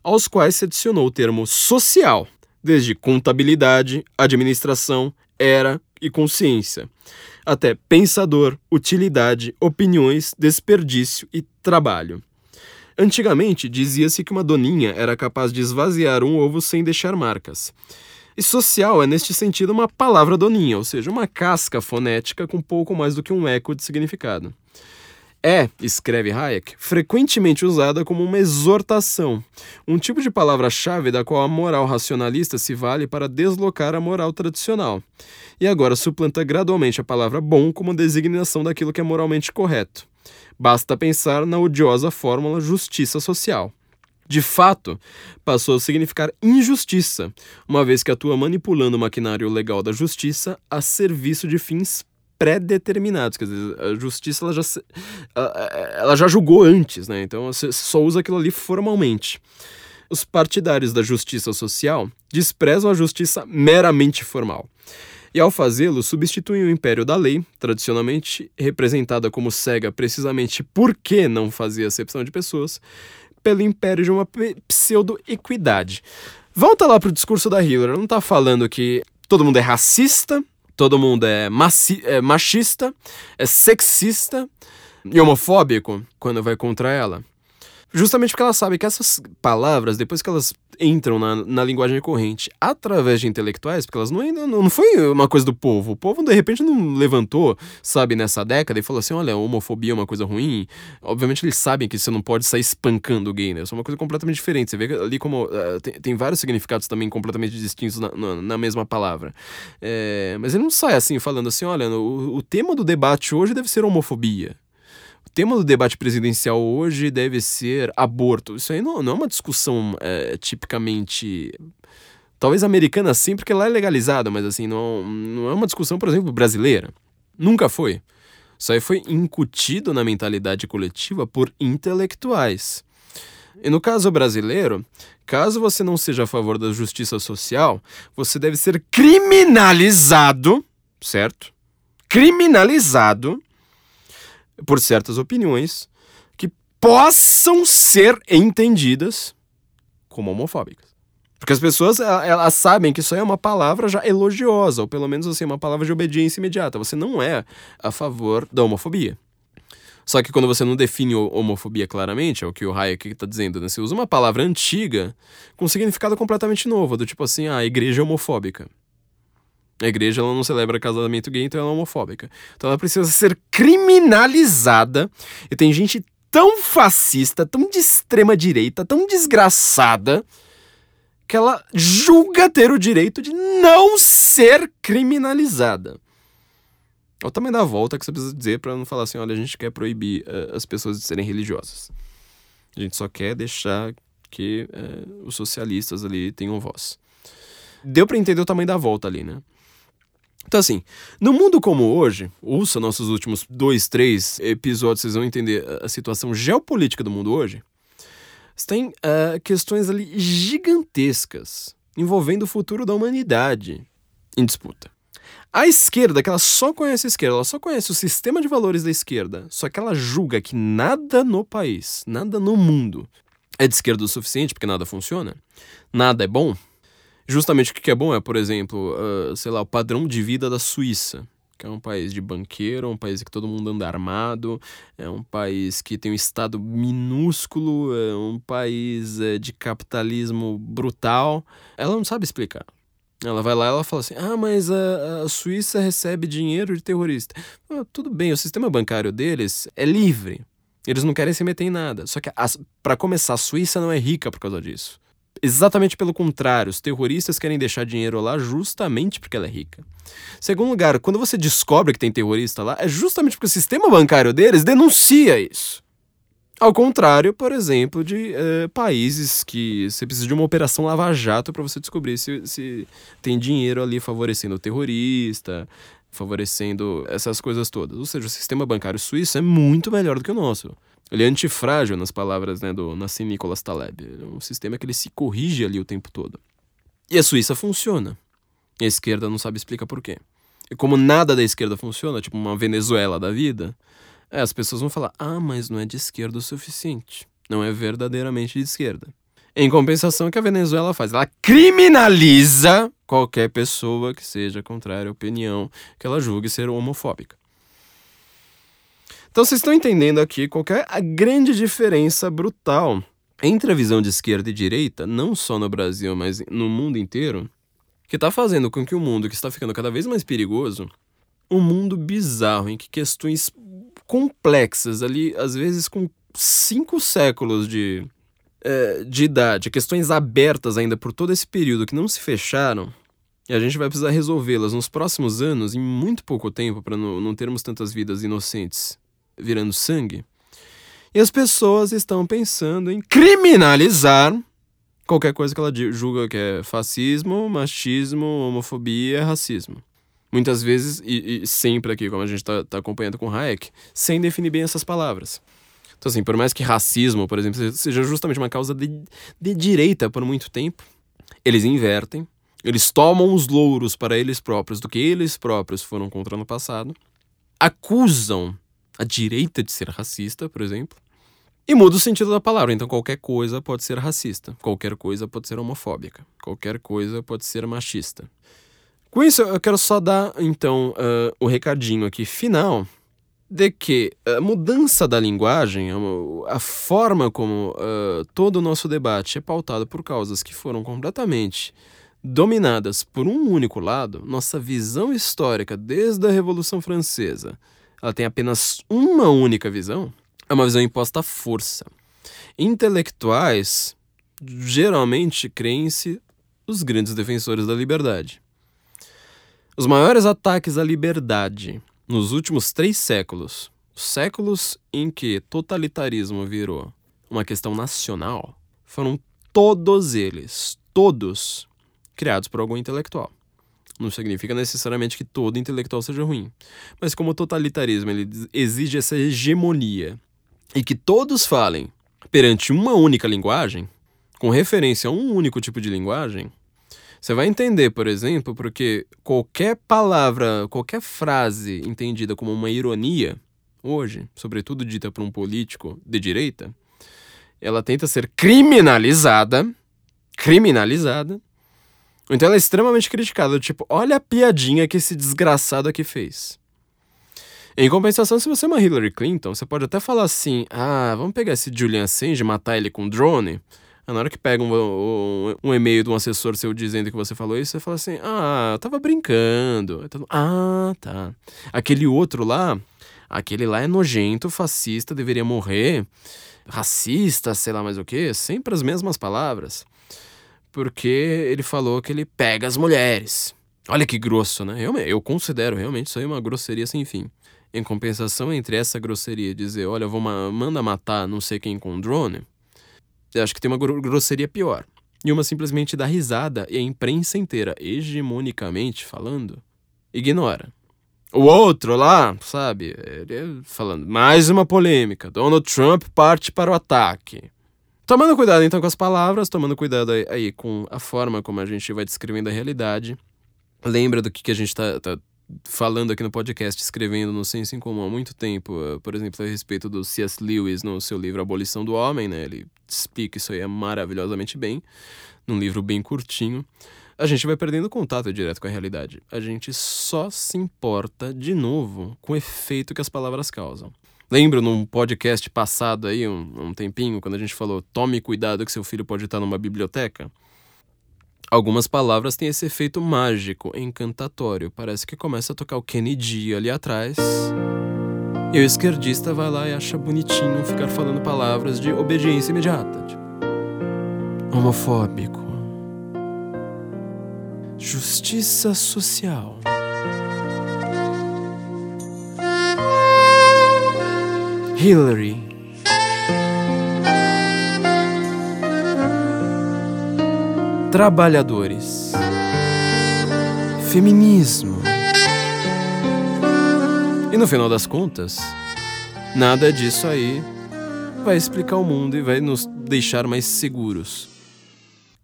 aos quais se adicionou o termo social, desde contabilidade, administração, era e consciência, até pensador, utilidade, opiniões, desperdício e trabalho. Antigamente, dizia-se que uma doninha era capaz de esvaziar um ovo sem deixar marcas. E social é, neste sentido, uma palavra doninha, ou seja, uma casca fonética com pouco mais do que um eco de significado é, escreve Hayek, frequentemente usada como uma exortação, um tipo de palavra-chave da qual a moral racionalista se vale para deslocar a moral tradicional, e agora suplanta gradualmente a palavra bom como designação daquilo que é moralmente correto. Basta pensar na odiosa fórmula justiça social. De fato, passou a significar injustiça, uma vez que atua manipulando o maquinário legal da justiça a serviço de fins pré-determinados. Quer dizer, a justiça ela já, ela já julgou antes, né? Então você só usa aquilo ali formalmente. Os partidários da justiça social desprezam a justiça meramente formal. E ao fazê-lo, substituem o império da lei, tradicionalmente representada como cega precisamente porque não fazia acepção de pessoas, pelo império de uma pseudo-equidade. Volta lá pro discurso da Hillary, não está falando que todo mundo é racista, todo mundo é, maci é machista, é sexista e homofóbico quando vai contra ela. Justamente porque ela sabe que essas palavras, depois que elas entram na, na linguagem corrente através de intelectuais, porque elas não, não, não foi uma coisa do povo. O povo, de repente, não levantou, sabe, nessa década e falou assim: olha, homofobia é uma coisa ruim. Obviamente, eles sabem que você não pode sair espancando gay, né? Isso é uma coisa completamente diferente. Você vê ali como uh, tem, tem, vários significados também completamente distintos na, na, na mesma palavra. É, mas ele não sai assim falando assim: olha, o, o tema do debate hoje deve ser homofobia. O tema do debate presidencial hoje deve ser aborto. Isso aí não, não é uma discussão é, tipicamente. Talvez americana sim, porque lá é legalizada, mas assim, não, não é uma discussão, por exemplo, brasileira. Nunca foi. Isso aí foi incutido na mentalidade coletiva por intelectuais. E no caso brasileiro, caso você não seja a favor da justiça social, você deve ser criminalizado, certo? Criminalizado por certas opiniões que possam ser entendidas como homofóbicas. Porque as pessoas, elas sabem que isso é uma palavra já elogiosa, ou pelo menos assim, uma palavra de obediência imediata. Você não é a favor da homofobia. Só que quando você não define homofobia claramente, é o que o Hayek está dizendo, né? Você usa uma palavra antiga com significado completamente novo, do tipo assim, ah, a igreja é homofóbica. A igreja ela não celebra casamento gay, então ela é homofóbica. Então ela precisa ser criminalizada. E tem gente tão fascista, tão de extrema direita, tão desgraçada, que ela julga ter o direito de não ser criminalizada. É o tamanho da volta que você precisa dizer para não falar assim: olha, a gente quer proibir uh, as pessoas de serem religiosas. A gente só quer deixar que uh, os socialistas ali tenham voz. Deu para entender o tamanho da volta ali, né? Então, assim, no mundo como hoje, ouça nossos últimos dois, três episódios, vocês vão entender a situação geopolítica do mundo hoje. Você tem uh, questões ali gigantescas envolvendo o futuro da humanidade em disputa. A esquerda, que ela só conhece a esquerda, ela só conhece o sistema de valores da esquerda, só que ela julga que nada no país, nada no mundo é de esquerda o suficiente porque nada funciona, nada é bom, Justamente o que é bom é, por exemplo, uh, sei lá, o padrão de vida da Suíça, que é um país de banqueiro, um país que todo mundo anda armado, é um país que tem um estado minúsculo, é um país é, de capitalismo brutal. Ela não sabe explicar. Ela vai lá ela fala assim: ah, mas a, a Suíça recebe dinheiro de terrorista. Ah, tudo bem, o sistema bancário deles é livre. Eles não querem se meter em nada. Só que, para começar, a Suíça não é rica por causa disso. Exatamente pelo contrário, os terroristas querem deixar dinheiro lá justamente porque ela é rica. Segundo lugar, quando você descobre que tem terrorista lá, é justamente porque o sistema bancário deles denuncia isso. Ao contrário, por exemplo, de é, países que você precisa de uma operação lava-jato para você descobrir se, se tem dinheiro ali favorecendo o terrorista, favorecendo essas coisas todas. Ou seja, o sistema bancário suíço é muito melhor do que o nosso. Ele é antifrágil, nas palavras né, do Nassim Nicholas Taleb. É um sistema que ele se corrige ali o tempo todo. E a Suíça funciona. E a esquerda não sabe explicar por quê. E como nada da esquerda funciona, tipo uma Venezuela da vida, é, as pessoas vão falar: ah, mas não é de esquerda o suficiente. Não é verdadeiramente de esquerda. Em compensação, o que a Venezuela faz? Ela criminaliza qualquer pessoa que seja contrária à opinião que ela julgue ser homofóbica. Então vocês estão entendendo aqui qual é a grande diferença brutal entre a visão de esquerda e direita, não só no Brasil, mas no mundo inteiro, que está fazendo com que o mundo que está ficando cada vez mais perigoso, um mundo bizarro em que questões complexas ali, às vezes com cinco séculos de, é, de idade, questões abertas ainda por todo esse período que não se fecharam, e a gente vai precisar resolvê-las nos próximos anos, em muito pouco tempo, para não, não termos tantas vidas inocentes virando sangue. E as pessoas estão pensando em criminalizar qualquer coisa que ela julga que é fascismo, machismo, homofobia, racismo. Muitas vezes, e, e sempre aqui, como a gente está tá acompanhando com Hayek, sem definir bem essas palavras. Então, assim, por mais que racismo, por exemplo, seja justamente uma causa de, de direita por muito tempo, eles invertem, eles tomam os louros para eles próprios do que eles próprios foram contra no passado, acusam a direita de ser racista, por exemplo, e muda o sentido da palavra. Então, qualquer coisa pode ser racista, qualquer coisa pode ser homofóbica, qualquer coisa pode ser machista. Com isso, eu quero só dar, então, uh, o recadinho aqui final de que a mudança da linguagem, a forma como uh, todo o nosso debate é pautado por causas que foram completamente dominadas por um único lado, nossa visão histórica desde a Revolução Francesa, ela tem apenas uma única visão, é uma visão imposta à força. Intelectuais geralmente creem-se os grandes defensores da liberdade. Os maiores ataques à liberdade nos últimos três séculos, séculos em que totalitarismo virou uma questão nacional, foram todos eles, todos, criados por algum intelectual. Não significa necessariamente que todo intelectual seja ruim. Mas como o totalitarismo ele exige essa hegemonia e que todos falem perante uma única linguagem, com referência a um único tipo de linguagem, você vai entender, por exemplo, porque qualquer palavra, qualquer frase entendida como uma ironia, hoje, sobretudo dita por um político de direita, ela tenta ser criminalizada, criminalizada, então ela é extremamente criticada, tipo, olha a piadinha que esse desgraçado aqui fez. Em compensação, se você é uma Hillary Clinton, você pode até falar assim, ah, vamos pegar esse Julian Assange e matar ele com drone, na hora que pega um, um, um, e-mail de um assessor seu dizendo que você falou isso, você fala assim: Ah, eu tava brincando. ah, tá. Aquele outro lá, aquele lá é nojento, fascista, deveria morrer, racista, sei lá mais o que, sempre as mesmas palavras. Porque ele falou que ele pega as mulheres. Olha que grosso, né? Eu, eu considero realmente isso aí uma grosseria sem fim. Em compensação entre essa grosseria dizer, olha, vou ma manda matar não sei quem com drone, eu acho que tem uma grosseria pior. E uma simplesmente dá risada e a imprensa inteira, hegemonicamente falando, ignora. O outro lá, sabe, ele falando, mais uma polêmica, Donald Trump parte para o ataque. Tomando cuidado então com as palavras, tomando cuidado aí, aí com a forma como a gente vai descrevendo a realidade. Lembra do que, que a gente está tá falando aqui no podcast, escrevendo no Senso em Comum há muito tempo, por exemplo, a respeito do C.S. Lewis no seu livro Abolição do Homem, né? Ele explica isso aí maravilhosamente bem, num livro bem curtinho. A gente vai perdendo contato direto com a realidade. A gente só se importa, de novo, com o efeito que as palavras causam. Lembro num podcast passado aí, um, um tempinho, quando a gente falou tome cuidado que seu filho pode estar numa biblioteca? Algumas palavras têm esse efeito mágico, encantatório. Parece que começa a tocar o Kennedy ali atrás. E o esquerdista vai lá e acha bonitinho ficar falando palavras de obediência imediata. Tipo, homofóbico. Justiça social. Hillary. Trabalhadores. Feminismo. E no final das contas, nada disso aí vai explicar o mundo e vai nos deixar mais seguros.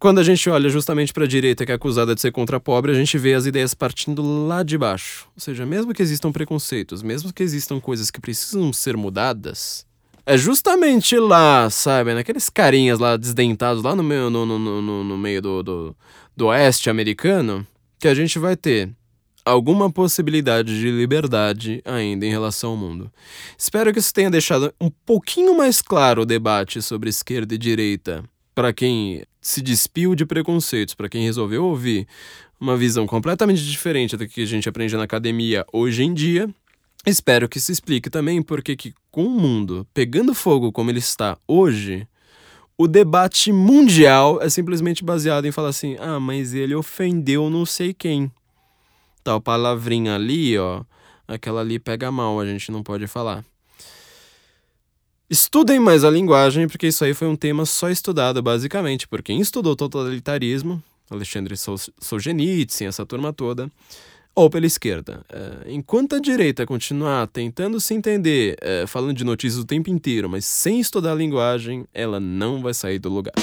Quando a gente olha justamente para a direita que é acusada de ser contra pobre, a gente vê as ideias partindo lá de baixo. Ou seja, mesmo que existam preconceitos, mesmo que existam coisas que precisam ser mudadas, é justamente lá, sabe, naqueles carinhas lá desdentados lá no meio, no, no, no, no meio do, do, do oeste americano que a gente vai ter alguma possibilidade de liberdade ainda em relação ao mundo. Espero que isso tenha deixado um pouquinho mais claro o debate sobre esquerda e direita para quem se despiu de preconceitos, para quem resolveu ouvir uma visão completamente diferente da que a gente aprende na academia hoje em dia. Espero que se explique também porque que com o mundo pegando fogo como ele está hoje, o debate mundial é simplesmente baseado em falar assim: "Ah, mas ele ofendeu não sei quem" tal palavrinha ali, ó, aquela ali pega mal, a gente não pode falar. Estudem mais a linguagem, porque isso aí foi um tema só estudado, basicamente, por quem estudou totalitarismo, Alexandre Solzhenitsyn, essa turma toda, ou pela esquerda. É, enquanto a direita continuar tentando se entender, é, falando de notícias o tempo inteiro, mas sem estudar a linguagem, ela não vai sair do lugar.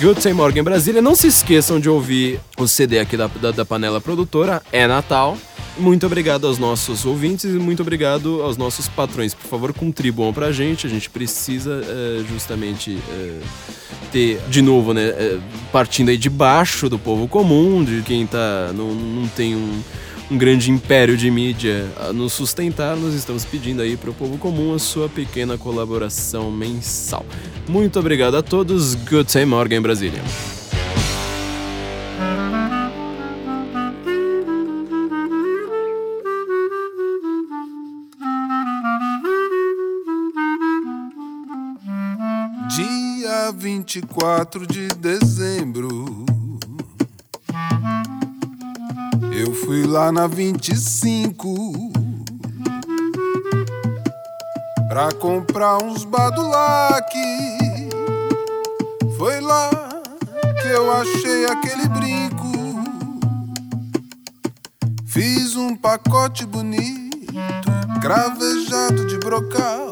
Good Morgan Brasília. Não se esqueçam de ouvir o CD aqui da, da, da, Panela Produtora. É Natal. Muito obrigado aos nossos ouvintes e muito obrigado aos nossos patrões. Por favor, contribuam pra gente. A gente precisa é, justamente é, ter, de novo, né, é, partindo aí de baixo do povo comum, de quem tá, não, não tem um um grande império de mídia a nos sustentar, nós estamos pedindo aí para o povo comum a sua pequena colaboração mensal. Muito obrigado a todos. Morgan em Brasília. Dia 24 de dezembro Eu fui lá na 25 pra comprar uns badulac. Foi lá que eu achei aquele brinco. Fiz um pacote bonito, cravejado de brocal,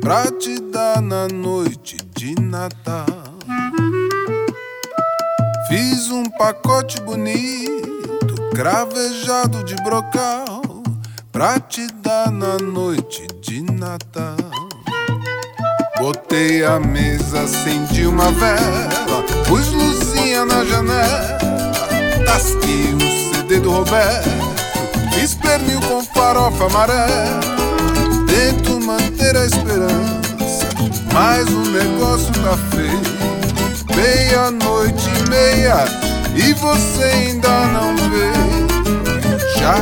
pra te dar na noite de Natal. Fiz um pacote bonito cravejado de brocal pra te dar na noite de Natal. Botei a mesa, acendi uma vela, pus luzinha na janela, tasquei o CD do Roberto, fiz com farofa amarela, tento manter a esperança, mas o negócio tá feio. Meia-noite e meia e você ainda não vê. Já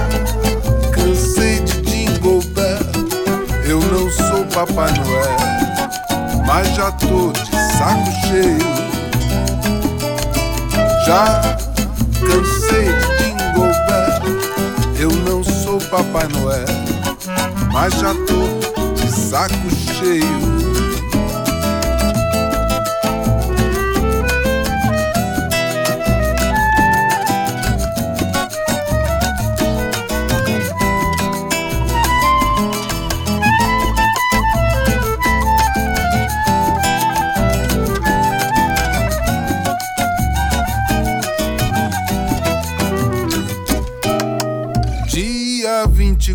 cansei de Jingle eu não sou Papai Noel, mas já tô de saco cheio. Já cansei de Jingle eu não sou Papai Noel, mas já tô de saco cheio.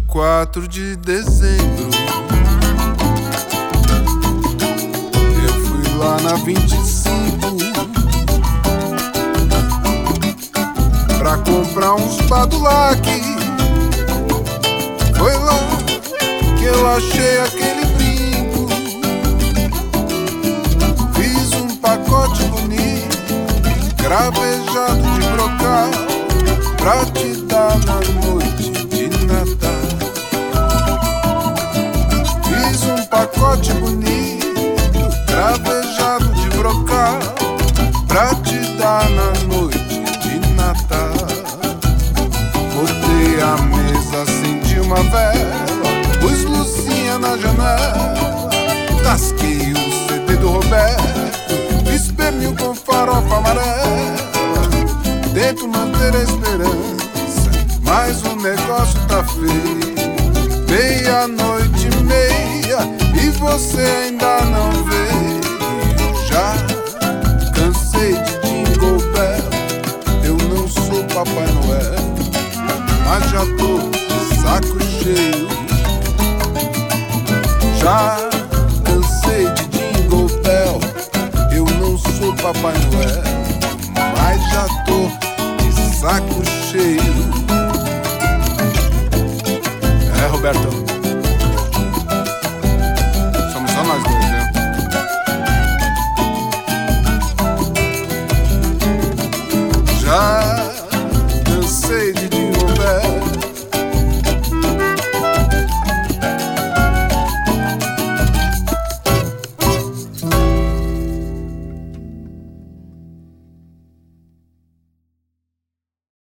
Quatro de dezembro. Eu fui lá na 25 pra comprar uns badulac. Foi lá que eu achei aquele brinco. Fiz um pacote bonito, cravejado de brocal, pra te dar na noite decote bonito, travejado de brocal, pra te dar na noite de Natal. Botei a mesa, acendi uma vela, pus luzinha na janela, tasquei o CD do Roberto, fiz pernil com farofa amarela, tento manter a esperança, mas o negócio tá feio. Meia-noite meia você ainda não veio. Já cansei de Jingle Bell, eu não sou Papai Noel, mas já tô de saco cheio. Já cansei de Jingle Bell, eu não sou Papai Noel, mas já tô de saco cheio. É, Roberto.